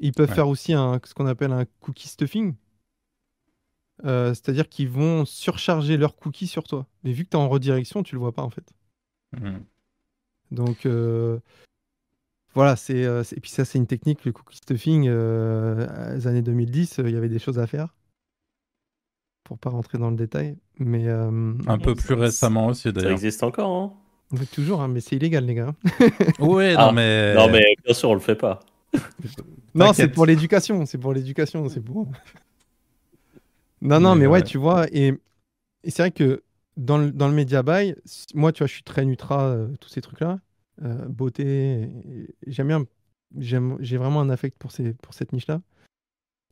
Ils peuvent Ouais. faire aussi un, ce qu'on appelle un cookie stuffing. Euh, C'est-à-dire qu'ils vont surcharger leurs cookies sur toi. Mais vu que tu es en redirection, tu le vois pas en fait. Mhm. Donc euh, voilà, c'est euh, c'est- et puis ça c'est une technique le cookie stuffing. Euh, les années 2010, euh, il y avait des choses à faire. Pour pas rentrer dans le détail, mais euh, Un peu Ouais, plus ça- récemment aussi Ça d'ailleurs. existe encore, hein oui, toujours, hein, mais c'est illégal les gars. Oui, Ah, non mais. Non, mais bien sûr, on le fait pas. Non, c'est pour l'éducation, c'est pour l'éducation, c'est pour. non, non, Mais mais ouais, ouais. tu vois, et, et c'est vrai que dans le, dans le media buy, moi, tu vois, je suis très Nutra, euh, tous ces trucs-là, euh, beauté, j'aime bien, j'ai vraiment un affect pour, ces, pour cette niche-là.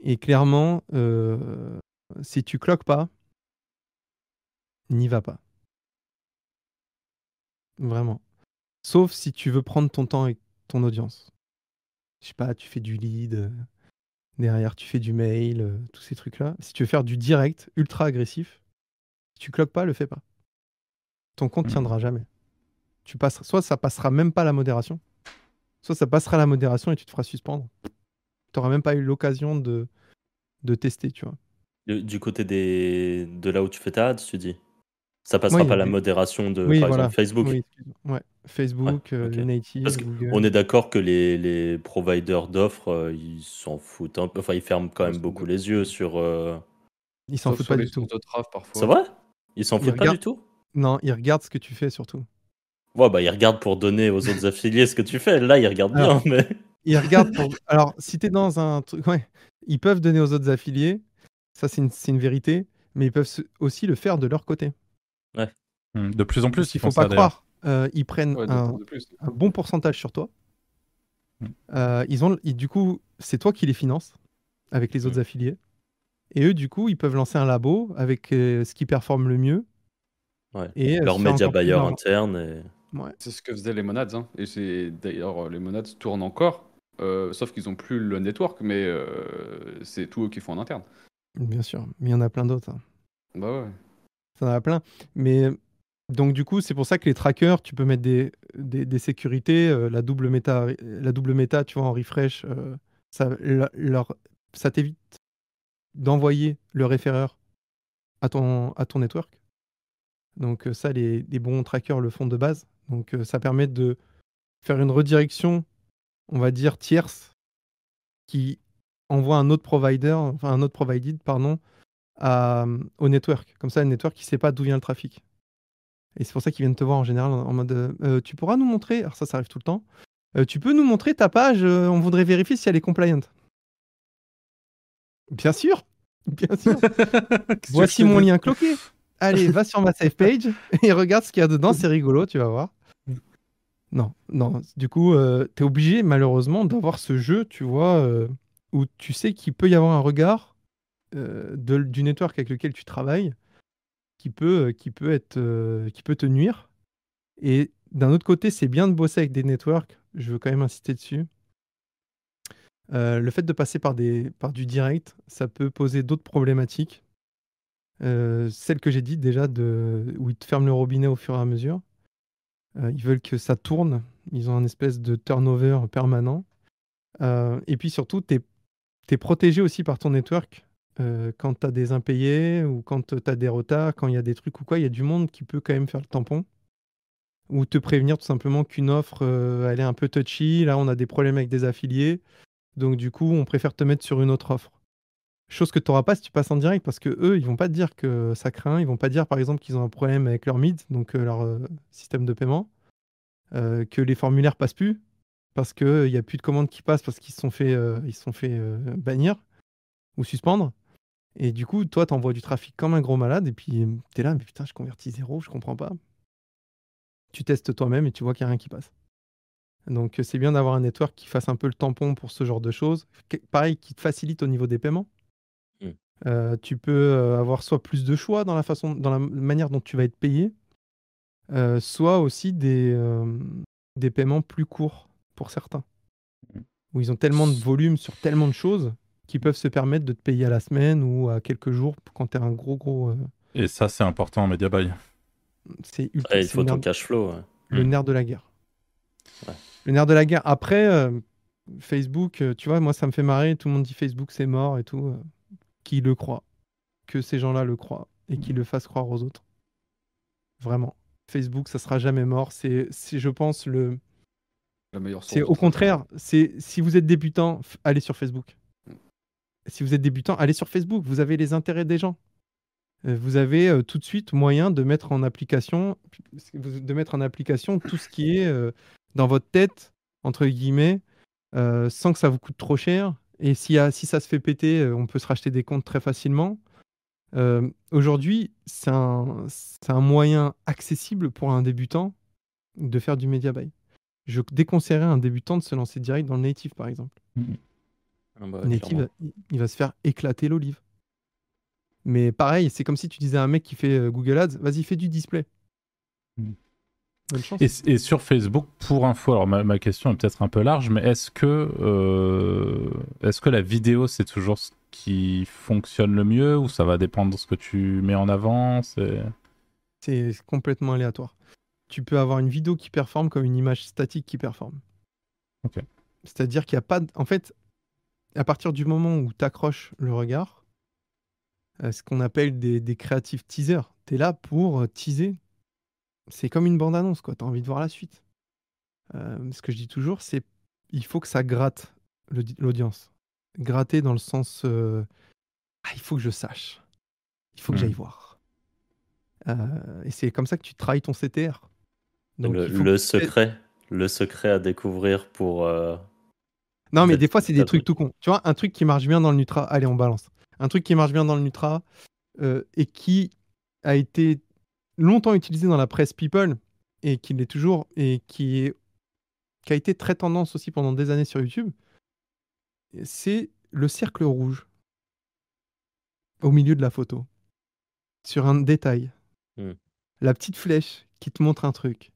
Et clairement, euh, si tu cloques pas, n'y va pas. Vraiment. Sauf si tu veux prendre ton temps avec ton audience. Je sais pas, tu fais du lead, euh, derrière tu fais du mail, tous ces trucs-là. Si tu veux faire du direct, ultra agressif, si tu cloques pas, le fais pas. Ton compte Mhm. tiendra jamais. Tu passeras, soit ça passera même pas la modération, soit ça passera la modération et tu te feras suspendre. Tu n'auras même pas eu l'occasion de, de tester, tu vois. Du, du côté des... de là où tu fais ta ads, tu dis? Ça passera Oui, pas la modération de, Oui, par voilà. exemple, Facebook? Oui, excuse-moi. ouais. Facebook, Ouais, euh, native, Parce. On est d'accord que les, les providers d'offres, euh, ils s'en foutent un peu. Enfin, ils ferment quand même beaucoup les yeux sur. euh, Ils s'en foutent pas les du tout. C'est vrai? Ils s'en foutent pas du tout Non, ils regardent ce que tu fais surtout. Ouais, bah, ils regardent pour donner aux autres affiliés ce que tu fais. Là, ils regardent Alors, bien, mais. Ils regardent pour. Alors, si tu es dans un truc. Ouais, ils peuvent donner aux autres affiliés. Ça, c'est une, c'est une vérité. Mais ils peuvent aussi le faire de leur côté. Hmm, De plus en plus, ils font faut pas ça croire. Euh, ils prennent Ouais, de un, bon pourcentage sur toi. Mm. Euh, ils ont, du coup, c'est toi qui les finances avec les autres Mm. affiliés. Et eux, du coup, ils peuvent lancer un labo avec euh, ce qui performe le mieux. Ouais. Et euh, Leur média buyer interne. Et... Ouais. C'est ce que faisaient les monads. Hein. Et c'est d'ailleurs les monads tournent encore. euh, sauf qu'ils ont plus le network, mais euh, c'est tout eux qui font en interne. Bien sûr. Mais il y en a plein d'autres. hein. Bah ouais. Ça en a plein. Mais donc du coup, c'est pour ça que les trackers, tu peux mettre des, des, des sécurités, euh, la double méta, la double méta, tu vois, en refresh, euh, ça, leur, ça t'évite d'envoyer le référeur à ton, network. Donc euh, ça, les, bons trackers le font de base. Donc euh, ça permet de faire une redirection, on va dire tierce, qui envoie un autre provider, enfin un autre provided, pardon, à- au network. Comme ça, le network, il sait pas d'où vient le trafic. Et c'est pour ça qu'ils viennent te voir en général en mode euh, Euh, tu pourras nous montrer, alors ça, ça arrive tout le temps, Euh, tu peux nous montrer ta page, euh, on voudrait vérifier si elle est compliant. Bien sûr, bien sûr. Voici mon lien cloqué. Allez, va sur ma save page et regarde ce qu'il y a dedans, c'est rigolo, tu vas voir. Non, non, du coup, tu es obligé malheureusement d'avoir ce jeu, tu vois, euh, où tu sais qu'il peut y avoir un regard euh, de- du network avec lequel tu travailles qui peut, euh, qui peut, être, euh, qui peut te nuire. Et d'un autre côté, c'est bien de bosser avec des networks, je veux quand même insister dessus. Euh, le fait de passer par, des, par du direct, ça peut poser d'autres problématiques. Euh, celle que j'ai dit déjà, de, où ils te ferment le robinet au fur et à mesure. Euh, ils veulent que ça tourne. Ils ont un espèce de turnover permanent. Euh, et puis surtout, tu es, protégé aussi par ton network. Quand tu as des impayés ou quand tu as des retards, quand il y a des trucs ou quoi, il y a du monde qui peut quand même faire le tampon. Ou te prévenir tout simplement qu'une offre, elle est un peu touchy. Là, on a des problèmes avec des affiliés. Donc du coup, on préfère te mettre sur une autre offre. Chose que tu n'auras pas si tu passes en direct, parce que eux, ils vont pas te dire que ça craint. Ils vont pas dire, par exemple, qu'ils ont un problème avec leur MID, donc euh, leur euh, système de paiement, euh, que les formulaires passent plus, parce qu'il n'y a plus de commandes qui passent parce qu'ils se sont fait, bannir ou suspendre. Et du coup, toi, tu envoies du trafic comme un gros malade, et puis tu es là, mais putain, je convertis zéro, je comprends pas. Tu testes toi-même et tu vois qu'il n'y a rien qui passe. Donc, euh, c'est bien d'avoir un network qui fasse un peu le tampon pour ce genre de choses. Pareil, qui te facilite au niveau des paiements. Mm. Euh, tu peux euh, avoir soit plus de choix dans la façon, dans la manière dont tu vas être payé, euh, soit aussi des, euh, des paiements plus courts pour certains, où ils ont tellement de volume sur tellement de choses qu'ils peuvent se permettre de te payer à la semaine ou à quelques jours quand tu es un gros gros. euh, Et ça, c'est important en Media Buy. c'est ultra. Ouais, il faut ton nerf- cash flow. ouais. le Mm. nerf de la guerre. Ouais. Le nerf de la guerre. Après, euh, Facebook, euh, tu vois, moi, ça me fait marrer. Tout le monde dit Facebook, c'est mort et tout. euh, qui le croit Que ces gens-là le croient et qui le fassent croire aux autres. Vraiment. Facebook, ça sera jamais mort. C'est, je pense, le. La meilleure C'est au contraire. C'est si vous êtes débutant, allez sur Facebook. Si vous êtes débutant, allez sur Facebook. Vous avez les intérêts des gens. Vous avez euh, tout de suite moyen de mettre en application, de mettre en application tout ce qui est euh, dans votre tête entre guillemets, euh, sans que ça vous coûte trop cher. Et si, si ça se fait péter, euh, on peut se racheter des comptes très facilement. Euh, Aujourd'hui, c'est un, moyen accessible pour un débutant de faire du media buy. Je déconseillerais à un débutant de se lancer direct dans le native, par exemple. Ah bah, native, il, il va se faire éclater l'olive. Mais pareil, c'est comme si tu disais à un mec qui fait Google Ads, vas-y, fais du display. Mm. Et, et sur Facebook, pour info, alors ma, ma question est peut-être un peu large, mais est-ce que, euh, est-ce que la vidéo, c'est toujours ce qui fonctionne le mieux ou ça va dépendre de ce que tu mets en avant c'est... Complètement aléatoire. Tu peux avoir une vidéo qui performe comme une image statique qui performe. Ok. C'est-à-dire qu'il n'y a pas. En fait, à partir du moment où tu accroches le regard, euh, ce qu'on appelle des, des creative teasers, tu es là pour euh, teaser. C'est comme une bande-annonce, quoi. Tu as envie de voir la suite. Euh, ce que je dis toujours, c'est il faut que ça gratte l'audi- l'audience. Gratter dans le sens. euh, ah, il faut que je sache. Il faut que j'aille voir. Euh, et c'est comme ça que tu trahis ton CTR. Donc, le, le secret, le secret à découvrir pour. Non, mais des fois, c'est des trucs tout con. Tu vois, un truc qui marche bien dans le Nutra, allez, on balance. Un truc qui marche bien dans le Nutra et qui a été longtemps utilisé dans la presse People et qui l'est toujours et qui, est, qui a été très tendance aussi pendant des années sur YouTube, c'est le cercle rouge au milieu de la photo, sur un détail. Hmm. La petite flèche qui te montre un truc.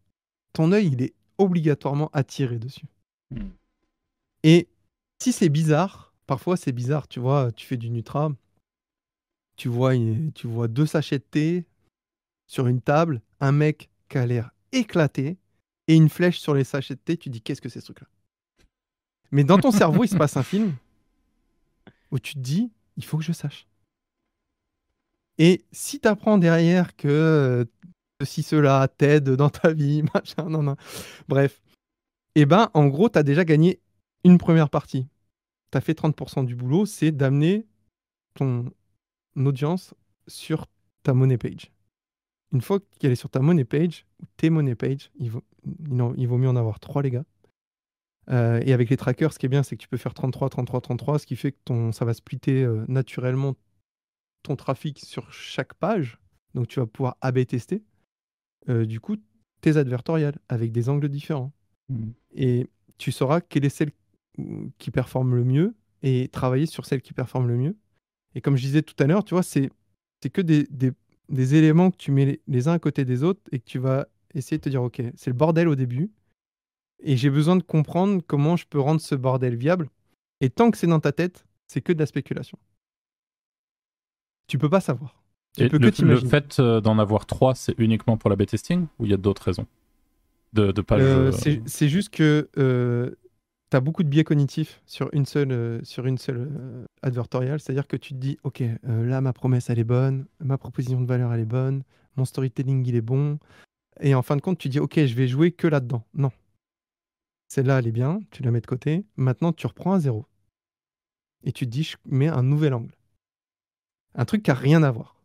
Ton œil, il est obligatoirement attiré dessus. Hmm. Et si c'est bizarre, parfois c'est bizarre, tu vois, tu fais du Nutra, tu vois, tu vois deux sachets de thé, sur une table, un mec qui a l'air éclaté et une flèche sur les sachets de thé, tu dis qu'est-ce que c'est ce truc-là? Mais dans ton cerveau, il se passe un film où tu te dis il faut que je sache. Et si tu apprends derrière que ceci, cela t'aide dans ta vie. Bref. Et ben, en gros, tu as déjà gagné une première partie. Tu as fait 30% du boulot, c'est d'amener ton audience sur ta money page. Une fois qu'elle est sur ta money page, ou tes money page, il vaut, il vaut mieux en avoir trois, les gars. Euh, et avec les trackers, ce qui est bien, c'est que tu peux faire 33, 33, 33, ce qui fait que ton, ça va splitter euh, naturellement ton trafic sur chaque page. Donc tu vas pouvoir AB tester. Euh, du coup, tes advertoriales avec des angles différents. Mmh. Et tu sauras quelle est celle qui performe le mieux et travailler sur celle qui performe le mieux. Et comme je disais tout à l'heure, tu vois, c'est que des, des, des, éléments que tu mets les, uns à côté des autres et que tu vas essayer de te dire, OK, c'est le bordel au début. Et j'ai besoin de comprendre comment je peux rendre ce bordel viable. Et tant que c'est dans ta tête, c'est que de la spéculation. Tu peux pas savoir. Tu peux le, que le fait euh, d'en avoir trois, c'est uniquement pour la B-testing ou il y a d'autres raisons de, de pas euh, C'est juste que euh, tu as beaucoup de biais cognitifs sur une seule, euh, sur une seule euh, advertorial. C'est-à-dire que tu te dis, OK, euh, là, ma promesse, elle est bonne, ma proposition de valeur, elle est bonne, mon storytelling, il est bon. Et en fin de compte, tu dis, OK, je vais jouer que là-dedans. Non. Celle-là, elle est bien, tu la mets de côté. Maintenant, tu reprends à zéro. Et tu te dis, je mets un nouvel angle. Un truc qui n'a rien à voir.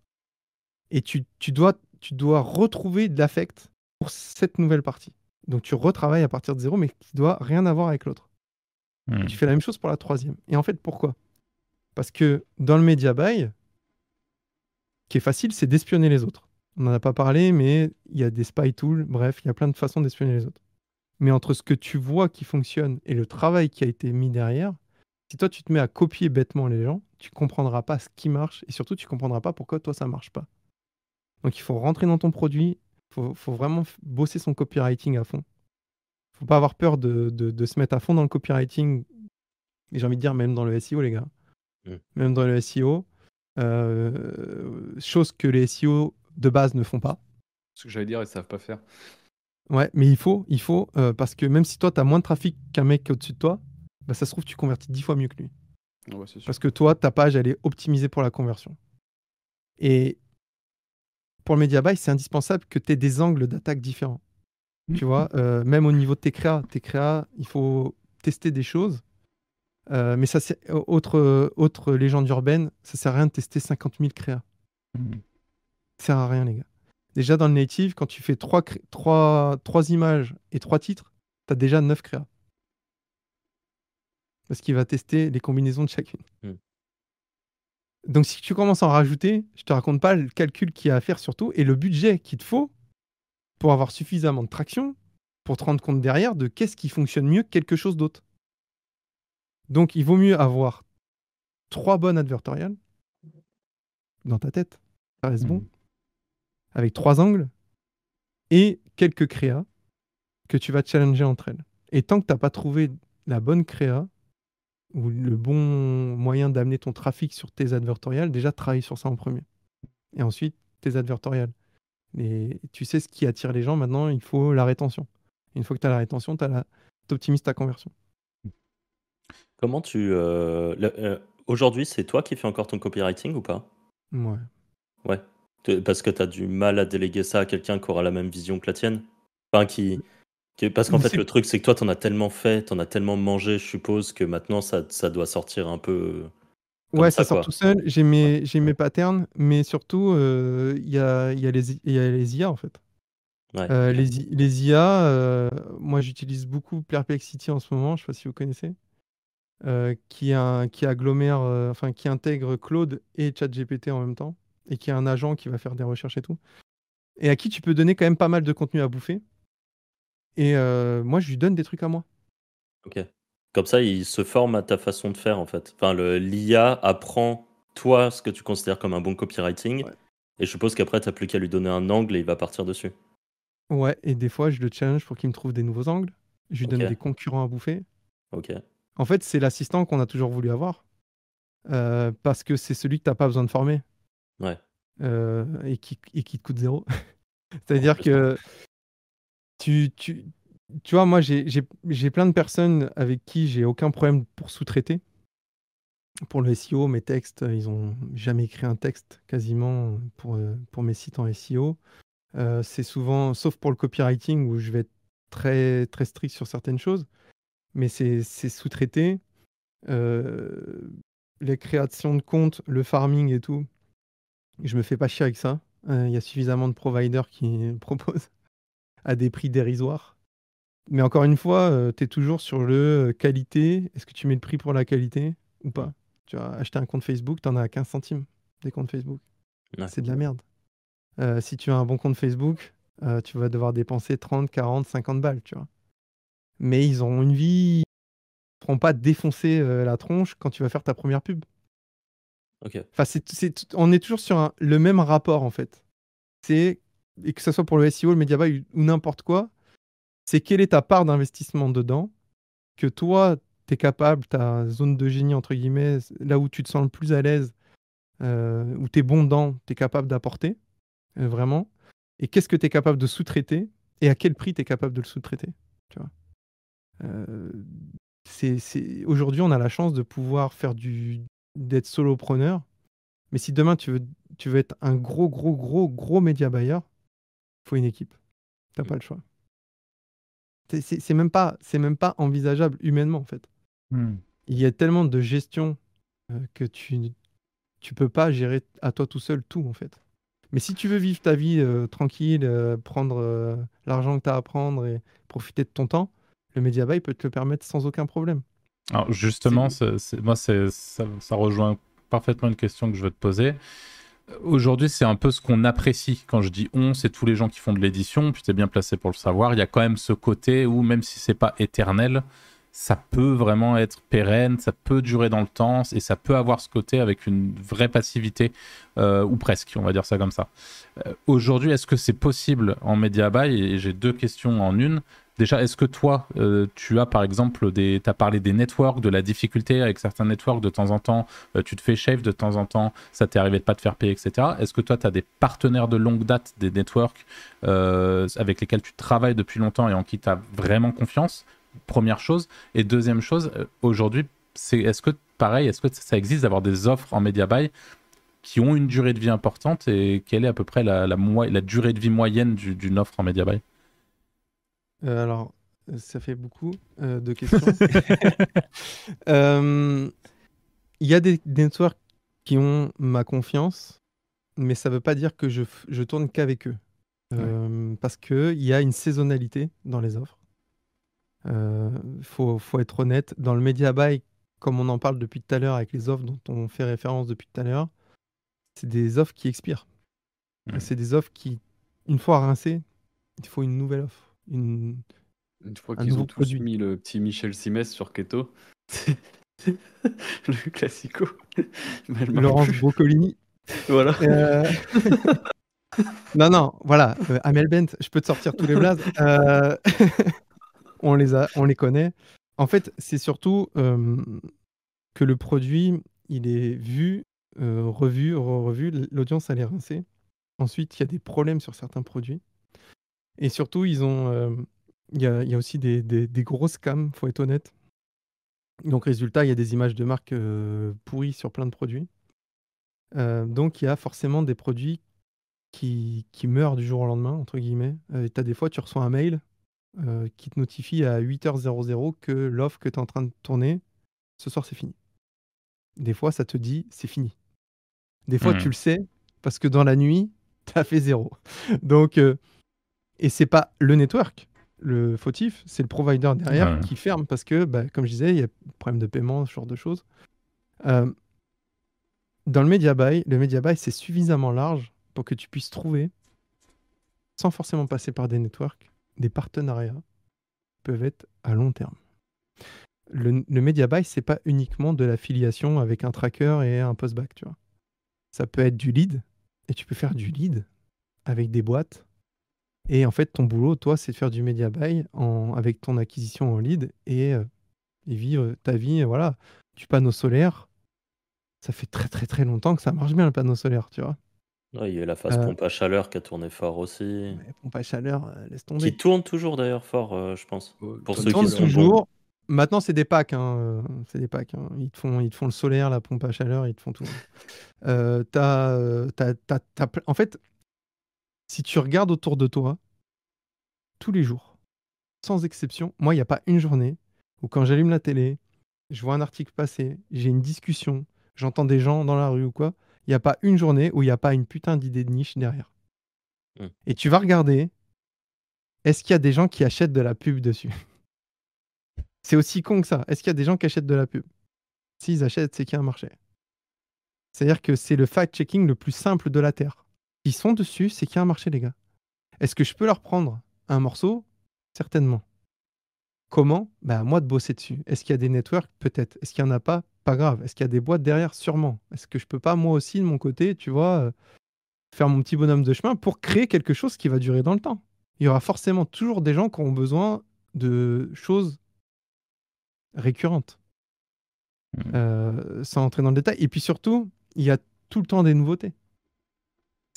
Et tu, tu, dois, tu dois retrouver de l'affect pour cette nouvelle partie. Donc tu retravailles à partir de zéro, mais qui doit rien avoir avec l'autre. Hmm. Tu fais la même chose pour la troisième. Et en fait, pourquoi? Parce que dans le media buy, qui est facile, c'est d'espionner les autres. On n'en a pas parlé, mais il y a des spy tools, bref, il y a plein de façons d'espionner les autres. Mais entre ce que tu vois qui fonctionne et le travail qui a été mis derrière, si toi tu te mets à copier bêtement les gens, tu comprendras pas ce qui marche et surtout tu comprendras pas pourquoi toi ça marche pas. Donc il faut rentrer dans ton produit, il faut, vraiment bosser son copywriting à fond faut pas avoir peur de, de, se mettre à fond dans le copywriting. Et j'ai envie de dire, même dans le SEO, les gars. Mm. Même dans le SEO. Euh, chose que les SEO de base ne font pas. Ce que j'allais dire, ils savent pas faire. Ouais, mais il faut, il faut euh, parce que même si toi, tu as moins de trafic qu'un mec au-dessus de toi, bah, ça se trouve, tu convertis dix fois mieux que lui. Parce que toi, ta page, elle est optimisée pour la conversion. Et pour le media buy, c'est indispensable que tu aies des angles d'attaque différents. Tu vois, euh, même au niveau de tes créas, tes créas, il faut tester des choses. Euh, mais ça, c'est autre, autre légende urbaine, ça sert à rien de tester 50 000 créas. Mmh. Ça sert à rien, les gars. Déjà, dans le native, quand tu fais 3, trois, trois images et 3 titres, tu as déjà 9 créas. Parce qu'il va tester les combinaisons de chacune. Mmh. Donc, si tu commences à en rajouter, je te raconte pas le calcul qu'il y a à faire surtout et le budget qu'il te faut pour avoir suffisamment de traction pour te rendre compte derrière de qu'est-ce qui fonctionne mieux que quelque chose d'autre. Donc, il vaut mieux avoir trois bonnes advertoriales dans ta tête, ça reste bon, mmh. avec trois angles et quelques créas que tu vas challenger entre elles. Et tant que tu n'as pas trouvé la bonne créa ou le bon moyen d'amener ton trafic sur tes advertoriales, déjà travaille sur ça en premier. Et ensuite, tes advertoriales. Et tu sais ce qui attire les gens maintenant, il faut la rétention. Une fois que tu as la rétention, tu la... optimises ta conversion. Comment tu. Euh, euh, aujourd'hui, c'est toi qui fais encore ton copywriting ou pas? Ouais. Ouais. Parce que tu as du mal à déléguer ça à quelqu'un qui aura la même vision que la tienne? Enfin, qui. Parce qu'en fait, le truc, c'est que toi, tu en as tellement fait, tu en as tellement mangé, je suppose, que maintenant, ça, ça doit sortir un peu Ouais, ça, sort tout seul. J'ai mes, mes patterns, mais surtout, euh, il y, a, y, a les, y a les IA en fait. Euh, les, les, IA, euh, moi j'utilise beaucoup Perplexity en ce moment, je sais pas si vous connaissez, qui, a, qui agglomère, enfin qui intègre Claude et ChatGPT en même temps, et qui a un agent qui va faire des recherches et tout, et à qui tu peux donner quand même pas mal de contenu à bouffer. Et moi je lui donne des trucs à moi. Ok. Comme ça, il se forme à ta façon de faire, en fait. Enfin, l'IA apprend, toi, ce que tu considères comme un bon copywriting. Et je suppose qu'après, tu n'as plus qu'à lui donner un angle et il va partir dessus. Ouais, et des fois, je le challenge pour qu'il me trouve des nouveaux angles. Je lui donne des concurrents à bouffer. Ok. En fait, c'est l'assistant qu'on a toujours voulu avoir. Euh, parce que c'est celui que tu n'as pas besoin de former. Ouais. Euh, et, qui, et qui te coûte zéro. C'est-à-dire que tu, tu, tu vois, moi, j'ai plein de personnes avec qui j'ai aucun problème pour sous-traiter. Pour le SEO, mes textes, euh, ils ont jamais écrit un texte quasiment pour, euh, pour mes sites en SEO. Euh, c'est souvent, sauf pour le copywriting où je vais être très, très strict sur certaines choses, mais c'est sous-traité. Les créations de comptes, le farming et tout, je me fais pas chier avec ça. Il y a suffisamment de providers qui proposent à des prix dérisoires. Mais encore une fois, tu es toujours sur le euh, qualité. Est-ce que tu mets le prix pour la qualité ou pas? Tu as acheté un compte Facebook, tu en as à 15 centimes des comptes Facebook. Ouais. C'est de la merde. Euh, si tu as un bon compte Facebook, euh, tu vas devoir dépenser 30, 40, 50 balles, tu vois. Mais ils ont une vie. Ils ne feront pas défoncer euh, la tronche quand tu vas faire ta première pub. Ok. Enfin, c'est, c'est- on est toujours sur un- le même rapport en fait. C'est et que ce soit pour le SEO, le media buy ou n'importe quoi, c'est quelle est ta part d'investissement dedans que toi tu es capable, ta zone de génie entre guillemets, là où tu te sens le plus à l'aise, euh, où tu es bon dedans, tu es capable d'apporter euh, vraiment? Et qu'est-ce que tu es capable de sous-traiter et à quel prix tu es capable de le sous-traiter, tu vois? Euh, c'est, Aujourd'hui, on a la chance de pouvoir faire du d'être solopreneur. Mais si demain tu veux, tu veux être un gros, gros, gros, gros média buyer, il faut une équipe. Tu n'as pas le choix. C'est- même, pas- c'est même pas envisageable humainement, en fait. Hmm. Il y a tellement de gestion euh, que tu tu peux pas gérer à toi tout seul tout, en fait. Mais si tu veux vivre ta vie euh, tranquille, euh, prendre l'argent que tu as à prendre et profiter de ton temps, le média buy peut te le permettre sans aucun problème. Alors justement, moi, c'est- ça, ça rejoint parfaitement une question que je veux te poser. Aujourd'hui, c'est un peu ce qu'on apprécie. Quand je dis on, c'est tous les gens qui font de l'édition, puis tu es bien placé pour le savoir. Il y a quand même ce côté où, même si c'est pas éternel, ça peut vraiment être pérenne, ça peut durer dans le temps, et ça peut avoir ce côté avec une vraie passivité, euh, ou presque, on va dire ça comme ça. Euh, Aujourd'hui, est-ce que c'est possible en Media Buy? Et j'ai deux questions en une. Déjà, est-ce que toi, euh, tu as par exemple. Tu as parlé des networks, de la difficulté avec certains networks de temps en temps, euh, tu te fais shave de temps en temps, ça t'est arrivé de pas te faire payer, etc. Est-ce que toi, tu as des partenaires de longue date, des networks euh, avec lesquels tu travailles depuis longtemps et en qui tu as vraiment confiance? Première chose. Et deuxième chose, aujourd'hui, c'est est-ce que pareil, est-ce que ça existe d'avoir des offres en media buy qui ont une durée de vie importante et quelle est à peu près la, durée de vie moyenne du- d'une offre en media buy? Euh, alors, euh, ça fait beaucoup euh, de questions. Euh, Il y a des, des networks qui ont ma confiance, mais ça ne veut pas dire que je, tourne qu'avec eux. Parce qu'il y a une saisonnalité dans les offres. Il faut, faut être honnête. Dans le media buy, comme on en parle depuis tout à l'heure avec les offres dont on fait référence depuis tout à l'heure, c'est des offres qui expirent. Ouais. C'est des offres qui, une fois rincées, il faut une nouvelle offre. Une... Fois Un qu'ils ont tous produit. mis le petit Michel Simès sur Keto, le classico. Laurence plus. Broccolini. Voilà. Euh, non, non, voilà. euh, Amel Bent, je peux te sortir tous les blazes. Euh, on, les a, on les connaît. En fait, c'est surtout que le produit, il est vu, revu, re-revu. L'audience, elle est rincée. Ensuite, il y a des problèmes sur certains produits. Et surtout, ils ont. euh, Il y, a, il y a aussi des, des, des gros scams, faut être honnête. Donc, résultat, il y a des images de marque euh, pourries sur plein de produits. Euh, donc, il y a forcément des produits qui, qui meurent du jour au lendemain, entre guillemets. Euh, tu as des fois, tu reçois un mail qui te notifie à 8h00 que l'offre que tu es en train de tourner, ce soir, c'est fini. Des fois, ça te dit, c'est fini. Des fois, tu le sais, parce que dans la nuit, tu as fait zéro. Donc, et c'est pas le network, le fautif, c'est le provider derrière Ouais. qui ferme, parce que, bah, comme je disais, il y a problème de paiement, ce genre de choses. Euh, dans le media buy, le media buy, c'est suffisamment large pour que tu puisses trouver, sans forcément passer par des networks, des partenariats qui peuvent être à long terme. Le, le media buy, c'est pas uniquement de l'affiliation avec un tracker et un postback, tu vois. Ça peut être du lead, et tu peux faire du lead avec des boîtes. Et en fait, ton boulot, toi, c'est de faire du media buy en, avec ton acquisition en lead et, euh, et vivre ta vie, euh, voilà, du panneau solaire. Ça fait très très très longtemps que ça marche bien le panneau solaire, tu vois. Ouais, il y a eu la phase Euh, pompe à chaleur qui a tourné fort aussi. mais pompe à chaleur, euh, laisse tomber. Qui tourne toujours d'ailleurs fort, euh, je pense. Pour ceux qui sont bons. toujours. Maintenant, c'est des packs. hein, C'est des packs. hein. Ils, te font, ils te font le solaire, la pompe à chaleur, ils te font tout. Euh, t'as, t'as- t'as- t'as ple- En fait, si tu regardes autour de toi, tous les jours, sans exception, moi, il n'y a pas une journée où quand j'allume la télé, je vois un article passer, j'ai une discussion, j'entends des gens dans la rue ou quoi, il n'y a pas une journée où il n'y a pas une putain d'idée de niche derrière. Hmm. Et tu vas regarder, est-ce qu'il y a des gens qui achètent de la pub dessus? C'est aussi con que ça. Est-ce qu'il y a des gens qui achètent de la pub? S'ils achètent, c'est qu'il y a un marché. C'est-à-dire que c'est le fact-checking le plus simple de la Terre. S'ils sont dessus, c'est qu'il y a un marché, les gars. Est-ce que je peux leur prendre un morceau? Certainement. Comment? Bah, À moi de bosser dessus. Est-ce qu'il y a des networks? Peut-être. Est-ce qu'il n'y en a pas? Pas grave. Est-ce qu'il y a des boîtes derrière? Sûrement. Est-ce que je peux pas, moi aussi, de mon côté, tu vois, euh, faire mon petit bonhomme de chemin pour créer quelque chose qui va durer dans le temps? Il y aura forcément toujours des gens qui auront besoin de choses récurrentes. Mhm. Euh, sans entrer dans le détail. Et puis surtout, il y a tout le temps des nouveautés.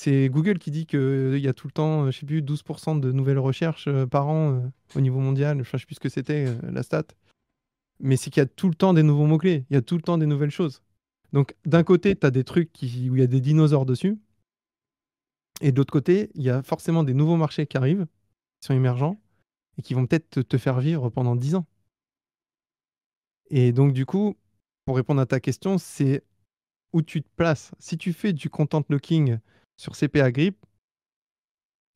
C'est Google qui dit qu'il y a tout le temps, euh, je sais plus, 12% de nouvelles recherches euh, par an euh, au niveau mondial. Je sais plus ce que c'était, euh, la stat. Mais c'est qu'il y a tout le temps des nouveaux mots-clés. Il y a tout le temps des nouvelles choses. Donc, d'un côté, tu as des trucs qui, où il y a des dinosaures dessus. Et de l'autre côté, il y a forcément des nouveaux marchés qui arrivent, qui sont émergents, et qui vont peut-être te, te faire vivre pendant 10 ans. Et donc, du coup, pour répondre à ta question, c'est où tu te places. Si tu fais du content looking sur CPA Grip,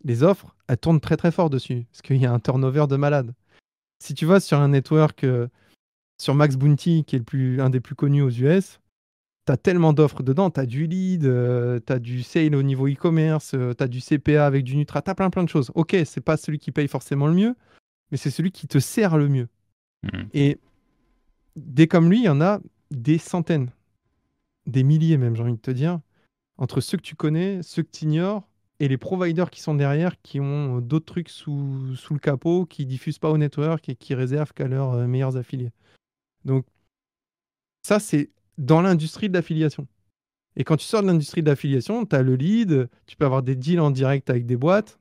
les offres, elles tournent très très fort dessus, parce qu'il y a un turnover de malade. Si tu vas sur un network, euh, sur Max Bounty, qui est le plus, un des plus connus aux US, tu as tellement d'offres dedans, tu as du lead, tu as du sale au niveau e-commerce, tu as du CPA avec du Nutra, tu as plein plein de choses. Ok, c'est pas celui qui paye forcément le mieux, mais c'est celui qui te sert le mieux. Mhm. Et des comme lui, il y en a des centaines, des milliers même, j'ai envie de te dire, entre ceux que tu connais, ceux que tu ignores, et les providers qui sont derrière, qui ont euh, d'autres trucs sous, sous le capot, qui diffusent pas au network et qui réservent qu'à leurs euh, meilleurs affiliés. Donc, ça, c'est dans l'industrie de l'affiliation. Et quand tu sors de l'industrie de l'affiliation, tu as le lead, tu peux avoir des deals en direct avec des boîtes.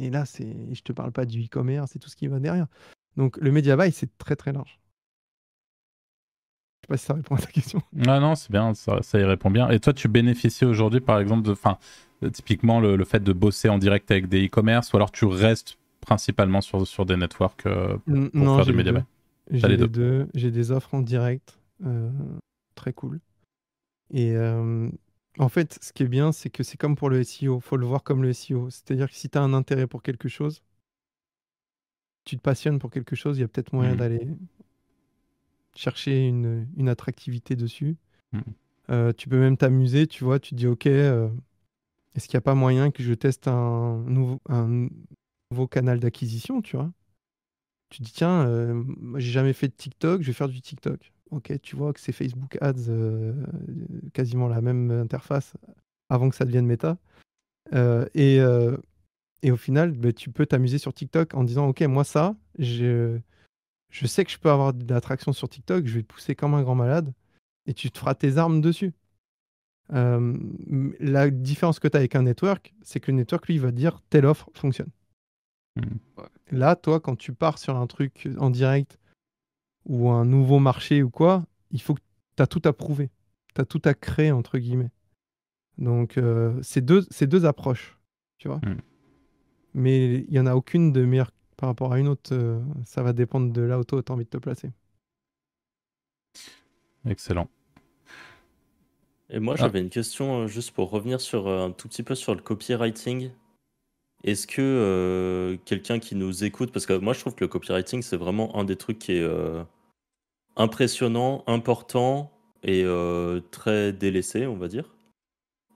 Et là, c'est, je te parle pas du e-commerce et tout ce qui va derrière. Donc, le media buy, c'est très très large. Je sais pas si ça répond à ta question. Ah non, c'est bien, ça, ça y répond bien. Et toi, tu bénéficies aujourd'hui, par exemple, de, enfin, euh, typiquement le, le fait de bosser en direct avec des e-commerce, ou alors tu restes principalement sur, sur des networks euh, N- pour non, faire du buy? J'ai les deux. deux. J'ai des offres en direct. euh, très cool. Et euh, en fait, ce qui est bien, c'est que c'est comme pour le SEO. faut le voir comme le SEO. C'est-à-dire que si tu as un intérêt pour quelque chose, tu te passionnes pour quelque chose, il y a peut-être moyen Mhm. d'aller chercher une, une attractivité dessus. Mhm. Euh, tu peux même t'amuser, tu vois, tu te dis, OK, euh, est-ce qu'il n'y a pas moyen que je teste un nouveau, un nouveau canal d'acquisition, tu vois? Tu te dis, tiens, euh, j'ai jamais fait de TikTok, je vais faire du TikTok. Ok, tu vois que c'est Facebook Ads, euh, quasiment la même interface avant que ça devienne méta. Et, et au final, bah, tu peux t'amuser sur TikTok en disant, ok, moi ça, je, je sais que je peux avoir de l'attraction sur TikTok, je vais te pousser comme un grand malade, et tu te feras tes armes dessus. Euh, la différence que tu as avec un network, c'est que le network, lui, il va dire, telle offre fonctionne. Mhm. Là, toi, quand tu pars sur un truc en direct ou un nouveau marché ou quoi, il faut que tu as tout à prouver. Tu as tout à créer, entre guillemets. Donc, euh, c'est deux, c'est deux approches, tu vois. Mm. Mais il n'y en a aucune de meilleure par rapport à une autre. euh, ça va dépendre de là où toi, tu as envie de te placer. Excellent. Et moi, Ah. j'avais une question euh, juste pour revenir sur euh, un tout petit peu sur le copywriting. Est-ce que euh, quelqu'un qui nous écoute, parce que moi je trouve que le copywriting c'est vraiment un des trucs qui est euh, impressionnant, important et euh, très délaissé, on va dire,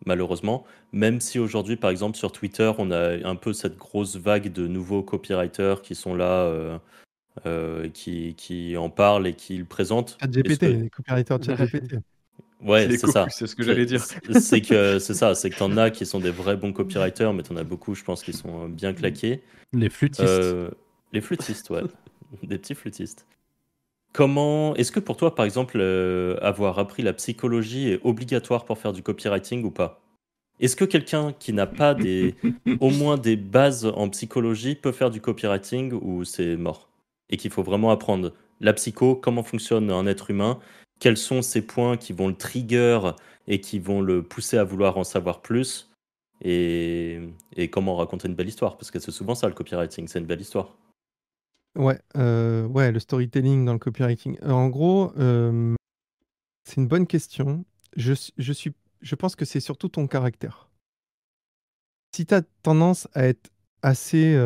malheureusement. Même si aujourd'hui, par exemple, sur Twitter, on a un peu cette grosse vague de nouveaux copywriters qui sont là, euh, euh, qui, qui en parlent et qui le présentent. Chat Est-ce GPT, que- les copywriters de chat GPT. Ouais, c'est ça. c'est ce que j'allais dire. C'est- que c'est ça, c'est que t'en as qui sont des vrais bons copywriters, mais t'en as beaucoup, je pense, qui sont bien claqués. Les flûtistes. Euh, les flûtistes, ouais, des petits flûtistes. Comment est-ce que pour toi, par exemple, euh, avoir appris la psychologie est obligatoire pour faire du copywriting ou pas? Est-ce que quelqu'un qui n'a pas des, au moins des bases en psychologie peut faire du copywriting ou c'est mort? Et qu'il faut vraiment apprendre la psycho, comment fonctionne un être humain, quels sont ces points qui vont le trigger et qui vont le pousser à vouloir en savoir plus? Et, et comment raconter une belle histoire? Parce que c'est souvent ça le copywriting, c'est une belle histoire. Ouais, euh, ouais, le storytelling dans le copywriting. Euh, en gros, euh, c'est une bonne question. Je, je suis, je pense que c'est surtout ton caractère. Si tu as tendance à être assez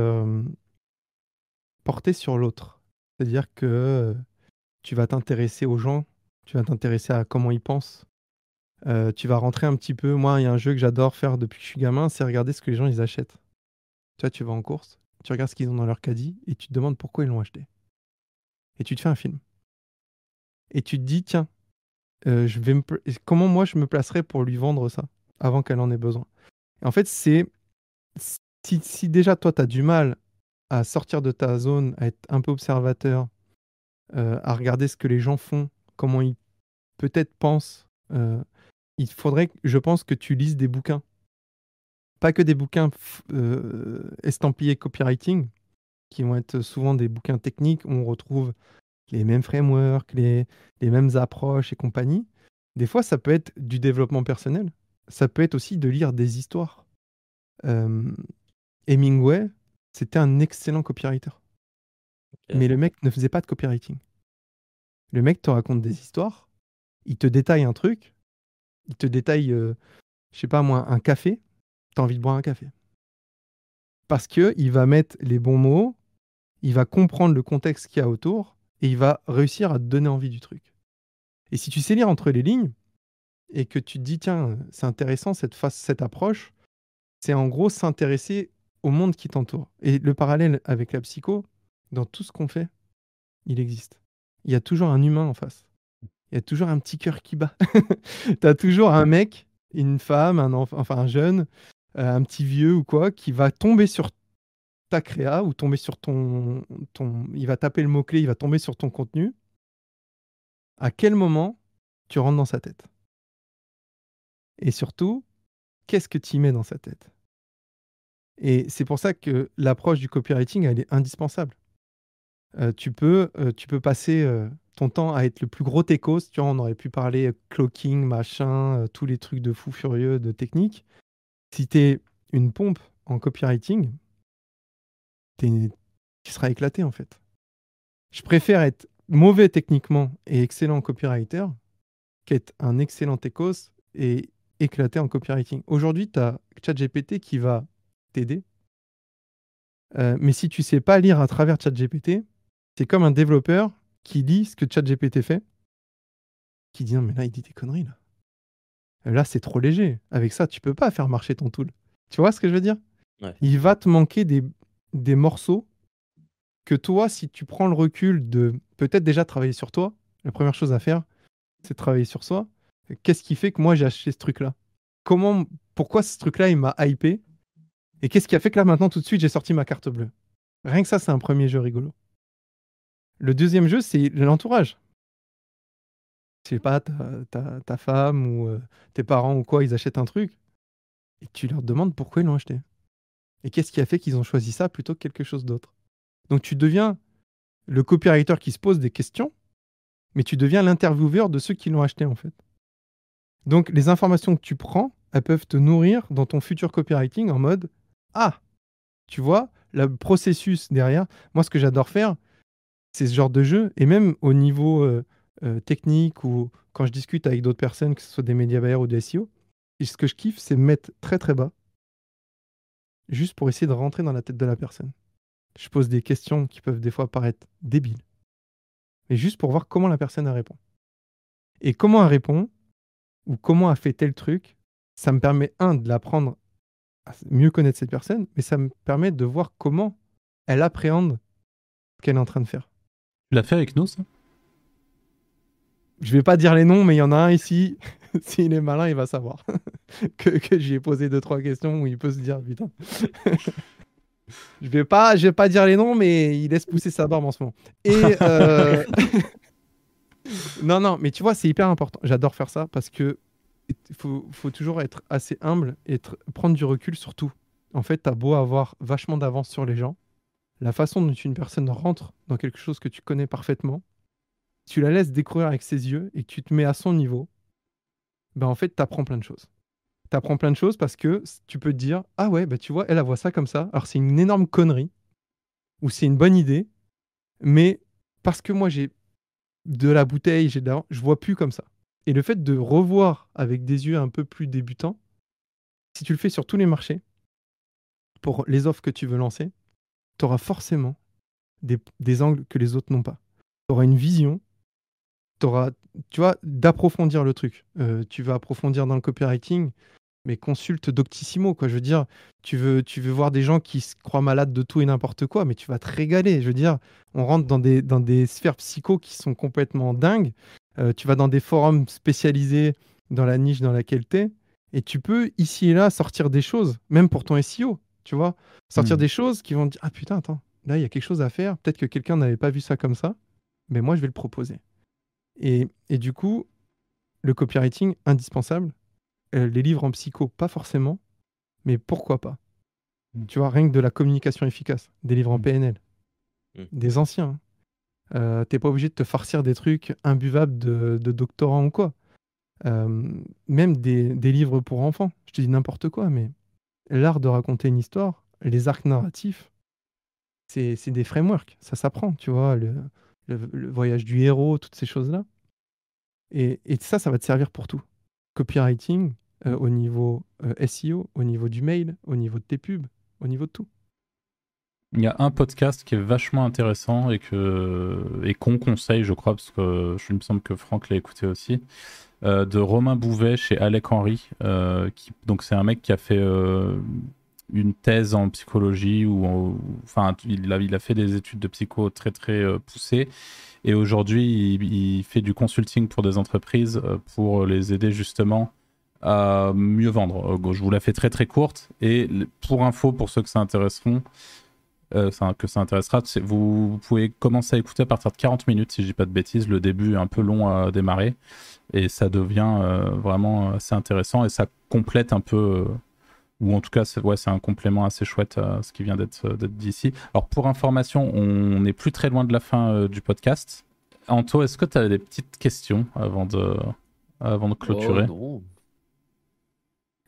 porté sur l'autre, c'est-à-dire que tu vas t'intéresser aux gens, tu vas t'intéresser à comment ils pensent, tu vas rentrer un petit peu. Moi, il y a un jeu que j'adore faire depuis que je suis gamin, c'est regarder ce que les gens ils achètent. Tu vois, tu vas en course, tu regardes ce qu'ils ont dans leur caddie et tu te demandes pourquoi ils l'ont acheté. Et tu te fais un film. Et tu te dis, tiens, euh, je comment moi je me placerais pour lui vendre ça avant qu'elle en ait besoin? En fait, c'est si, si déjà toi tu as du mal à sortir de ta zone, à être un peu observateur, euh, à regarder ce que les gens font, comment ils peut-être pensent, euh, il faudrait, je pense, que tu lises des bouquins. Pas que des bouquins euh, estampillés copywriting, qui vont être souvent des bouquins techniques où on retrouve les mêmes frameworks, les, les mêmes approches et compagnie. Des fois, ça peut être du développement personnel. Ça peut être aussi de lire des histoires. Euh, Hemingway, c'était un excellent copywriter. Mais le mec ne faisait pas de copywriting. Le mec te raconte des histoires, il te détaille un truc, il te détaille, euh, je sais pas moi, un café, envie de boire un café. Parce que il va mettre les bons mots, il va comprendre le contexte qu'il y a autour, et il va réussir à te donner envie du truc. Et si tu sais lire entre les lignes, et que tu te dis, tiens, c'est intéressant cette, face, cette approche, c'est en gros s'intéresser au monde qui t'entoure. Et le parallèle avec la psycho, dans tout ce qu'on fait, il existe. Il y a toujours un humain en face. Il y a toujours un petit cœur qui bat. tu as toujours un mec, une femme, un enfant, enfin un jeune, un petit vieux ou quoi, qui va tomber sur ta créa ou tomber sur ton, ton... Il va taper le mot-clé, il va tomber sur ton contenu. À quel moment tu rentres dans sa tête? Et surtout, qu'est-ce que tu y mets dans sa tête? Et c'est pour ça que l'approche du copywriting, elle est indispensable. Euh, tu, peux, euh, tu peux passer euh, ton temps à être le plus gros techos. Tu vois, on aurait pu parler euh, cloaking, machin, euh, tous les trucs de fou furieux, de technique. Si tu es une pompe en copywriting, tu seras éclaté en fait. Je préfère être mauvais techniquement et excellent en copywriter qu'être un excellent techos et éclaté en copywriting. Aujourd'hui, tu as ChatGPT qui va t'aider. Euh, mais si tu sais pas lire à travers ChatGPT, c'est comme un développeur qui lit ce que ChatGPT fait, qui dit non mais là il dit des conneries là. Là c'est trop léger. Avec ça tu peux pas faire marcher ton tool. Tu vois ce que je veux dire? Ouais. Il va te manquer des, des morceaux que toi si tu prends le recul de peut-être déjà travailler sur toi, la première chose à faire c'est de travailler sur soi. Qu'est-ce qui fait que moi j'ai acheté ce truc là Comment, pourquoi ce truc là il m'a hypé? Et qu'est-ce qui a fait que là, maintenant, tout de suite, j'ai sorti ma carte bleue? Rien que ça, c'est un premier jeu rigolo. Le deuxième jeu, c'est l'entourage. Je sais pas, ta, ta- femme ou tes parents ou quoi, ils achètent un truc et tu leur demandes pourquoi ils l'ont acheté. Et qu'est-ce qui a fait qu'ils ont choisi ça plutôt que quelque chose d'autre? Donc tu deviens le copywriter qui se pose des questions, mais tu deviens l'intervieweur de ceux qui l'ont acheté en fait. Donc les informations que tu prends, elles peuvent te nourrir dans ton futur copywriting en mode ah, tu vois, le processus derrière. Moi, ce que j'adore faire, c'est ce genre de jeu. Et même au niveau euh, technique ou quand je discute avec d'autres personnes, que ce soit des médias buyers ou des SEO, et ce que je kiffe, c'est me mettre très très bas, juste pour essayer de rentrer dans la tête de la personne. Je pose des questions qui peuvent des fois paraître débiles, mais juste pour voir comment la personne elle répond. Et comment elle répond, ou comment elle fait tel truc, ça me permet, un, de l'apprendre à mieux connaître cette personne, mais ça me permet de voir comment elle appréhende ce qu'elle est en train de faire. Tu l'as fait avec nous, ça? Je vais pas dire les noms, mais il y en a un ici. S'il est malin, il va savoir que, que j'y ai posé deux trois questions où il peut se dire putain. je vais pas, je vais pas dire les noms, mais il laisse pousser sa barbe en ce moment. Et euh, non, non, mais tu vois, c'est hyper important. J'adore faire ça parce que il faut, faut toujours être assez humble et être- prendre du recul sur tout. En fait, t'as beau avoir vachement d'avance sur les gens, la façon dont une personne rentre dans quelque chose que tu connais parfaitement, tu la laisses découvrir avec ses yeux et que tu te mets à son niveau, ben en fait, t'apprends plein de choses. T'apprends plein de choses parce que tu peux te dire Ah ouais, bah tu vois, elle, elle voit ça comme ça. Alors, c'est une énorme connerie ou c'est une bonne idée, mais parce que moi, j'ai de la bouteille, j'ai de la... je vois plus comme ça. Et le fait de revoir avec des yeux un peu plus débutants, si tu le fais sur tous les marchés, pour les offres que tu veux lancer, tu auras forcément des, angles que les autres n'ont pas. Tu auras une vision, tu auras, tu vois, d'approfondir le truc. Euh, tu vas approfondir dans le copywriting, mais consulte Doctissimo, quoi. Je veux dire, tu veux, tu veux voir des gens qui se croient malades de tout et n'importe quoi, mais tu vas te régaler. Je veux dire, on rentre dans des, dans des sphères psycho qui sont complètement dingues. Euh, tu vas dans des forums spécialisés dans la niche dans laquelle tu es, et tu peux ici et là sortir des choses, même pour ton SEO, tu vois, sortir Hmm. des choses qui vont te dire Ah putain, attends, là il y a quelque chose à faire, peut-être que quelqu'un n'avait pas vu ça comme ça, mais moi je vais le proposer. Et, et du coup, le copywriting, indispensable. Euh, les livres en psycho, pas forcément, mais pourquoi pas Mm. Tu vois, rien que de la communication efficace, des livres en Mm. PNL, Mm. des anciens. hein. Euh, T'es pas obligé de te farcir des trucs imbuvables de, de doctorants ou quoi. Euh, même des, des livres pour enfants. Je te dis n'importe quoi, mais l'art de raconter une histoire, les arcs narratifs, c'est c'est des frameworks, ça s'apprend, tu vois, le, le- voyage du héros, toutes ces choses-là. Et, et ça, ça va te servir pour tout. Copywriting, euh, au niveau euh, SEO, au niveau du mail, au niveau de tes pubs, au niveau de tout. Il y a un podcast qui est vachement intéressant et que et qu'on conseille, je crois, parce que je il me semble que Franck l'a écouté aussi, euh, de Romain Bouvet chez Alec Henry. qui, donc c'est un mec qui a fait une thèse en psychologie ou en- enfin il a, il a fait des études de psycho très très euh, poussées et aujourd'hui il, fait du consulting pour des entreprises euh, pour les aider justement à mieux vendre. Euh, Je vous la fais très très courte et pour info pour ceux que ça intéresseront que ça intéressera. Vous, pouvez commencer à écouter à partir de 40 minutes, si je dis pas de bêtises. Le début est un peu long à démarrer et ça devient vraiment assez intéressant et ça complète un peu, ou en tout cas, c'est ouais, un complément assez chouette à ce qui vient d'être euh, d'être dit ici. Alors, pour information, on n'est plus très loin de la fin euh, du podcast. Anto, est-ce que tu as des petites questions avant de, avant de clôturer? Oh, non.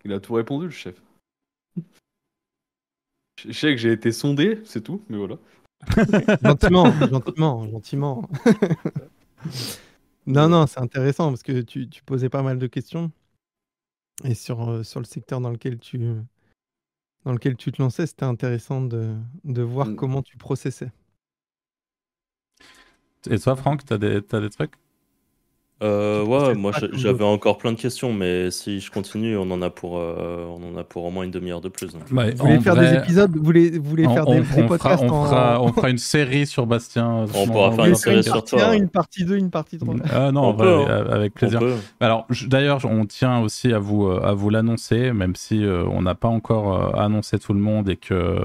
Il a tout répondu, le chef. Je je sais que j'ai été sondé, c'est tout, mais voilà. Gentiment, gentiment, gentiment. non, non, c'est intéressant parce que tu, tu posais pas mal de questions. Et sur, euh, sur le secteur dans lequel tu, dans lequel tu te lançais, c'était intéressant de, de voir Mm. comment tu processais. Et toi, Franck, tu as, des t'as des trucs? Euh, ouais, moi j'avais encore plein de questions, mais si je continue, on en a pour, euh, on en a pour au moins une demi-heure de plus. donc. Vous voulez faire des épisodes? Vous voulez, vous voulez on, faire on- des, on des fera, podcasts on, en- fera, on fera une série sur Bastien. On pourra faire une série sur partie toi, 1, ouais. une partie 2, une partie 3 Ah non, On peut, hein. avec- plaisir. peut. Alors, d'ailleurs, on tient aussi à vous, euh, à vous l'annoncer, même si euh, on n'a pas encore euh, annoncé tout le monde et que.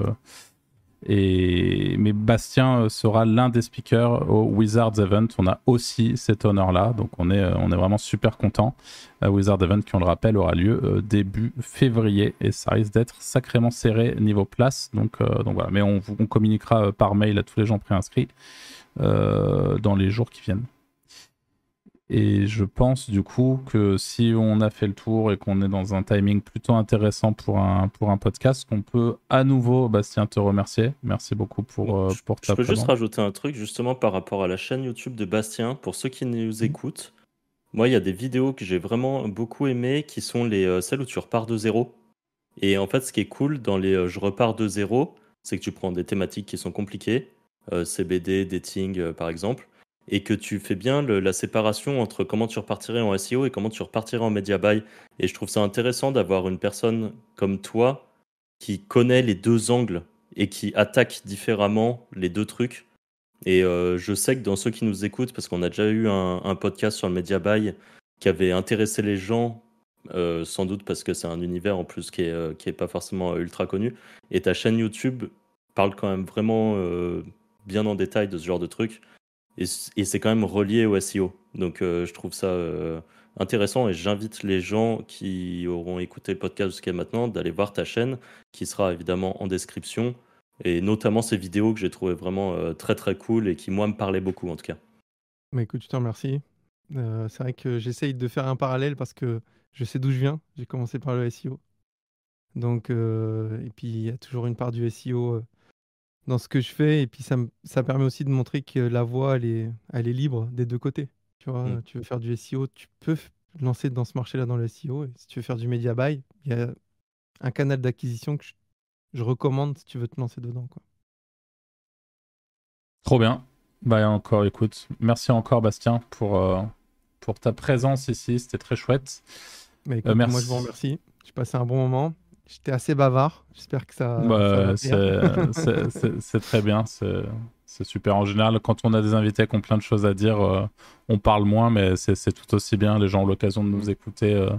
Mais Bastien euh, sera l'un des speakers au Wizards Event. On a aussi cet honneur-là, donc on est, euh, on est vraiment super content. Wizards Event, qui on le rappelle, aura lieu euh, début février et ça risque d'être sacrément serré niveau place. Donc, donc voilà, mais on, communiquera par mail à tous les gens préinscrits dans les jours qui viennent. Et je pense du coup que si on a fait le tour et qu'on est dans un timing plutôt intéressant pour un, pour un podcast, qu'on peut à nouveau, Bastien, te remercier. Merci beaucoup pour, euh, Je- pour Je peux juste rajouter un truc justement par rapport à la chaîne YouTube de Bastien. Pour ceux qui Mhm. nous écoutent, moi il y a des vidéos que j'ai vraiment beaucoup aimées qui sont les, euh, celles où tu repars de zéro. Et en fait, ce qui est cool dans les euh, je repars de zéro, c'est que tu prends des thématiques qui sont compliquées, euh, CBD, dating euh, par exemple, et que tu fais bien la séparation entre comment tu repartirais en SEO et comment tu repartirais en media buy. Et je trouve ça intéressant d'avoir une personne comme toi qui connaît les deux angles et qui attaque différemment les deux trucs. Et euh, je sais que dans ceux qui nous écoutent, parce qu'on a déjà eu un, podcast sur le media buy qui avait intéressé les gens, euh, sans doute parce que c'est un univers en plus qui est, euh, qui est pas forcément ultra connu. Et ta chaîne YouTube parle quand même vraiment bien en détail de ce genre de trucs. Et, c'est quand même relié au SEO. Donc je trouve ça intéressant et j'invite les gens qui auront écouté le podcast jusqu'à maintenant d'aller voir ta chaîne qui sera évidemment en description et notamment ces vidéos que j'ai trouvé vraiment euh, très très cool et qui moi me parlaient beaucoup en tout cas. Mais écoute, je te remercie. Euh, c'est vrai que j'essaye de faire un parallèle parce que je sais d'où je viens. J'ai commencé par le SEO. Donc, euh, et puis il y a toujours une part du SEO dans ce que je fais. Et puis ça, ça permet aussi de montrer que la voie, elle est, elle est libre des deux côtés. Tu vois, mmh. tu veux faire du SEO, tu peux lancer dans ce marché-là dans le SEO. Et si tu veux faire du media buy, il y a un canal d'acquisition que je, recommande si tu veux te lancer dedans. Quoi. Trop bien. Bah encore, écoute, merci encore Bastien pour, euh, pour ta présence ici, c'était très chouette. Mais euh, merci. Moi je vous remercie. J'ai passé un bon moment. J'étais assez bavard. J'espère que ça. Bah, c'est très bien. C'est super. En général, quand on a des invités qui ont plein de choses à dire, euh, on parle moins, mais c'est tout aussi bien. Les gens ont l'occasion de nous mm. écouter euh,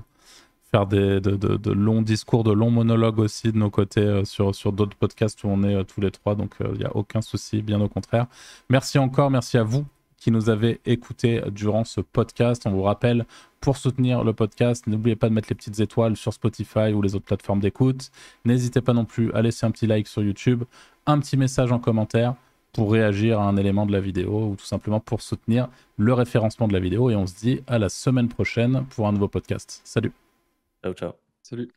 faire des, de, de, longs discours, de longs monologues aussi de nos côtés euh, sur, sur d'autres podcasts où on est tous les trois. Donc, il n'y a aucun souci, bien au contraire. Merci encore. Merci à vous qui nous avez écoutés durant ce podcast. On vous rappelle, pour soutenir le podcast, n'oubliez pas de mettre les petites étoiles sur Spotify ou les autres plateformes d'écoute. N'hésitez pas non plus à laisser un petit like sur YouTube, un petit message en commentaire pour réagir à un élément de la vidéo ou tout simplement pour soutenir le référencement de la vidéo. Et on se dit à la semaine prochaine pour un nouveau podcast. Salut. Ciao, ciao. Salut.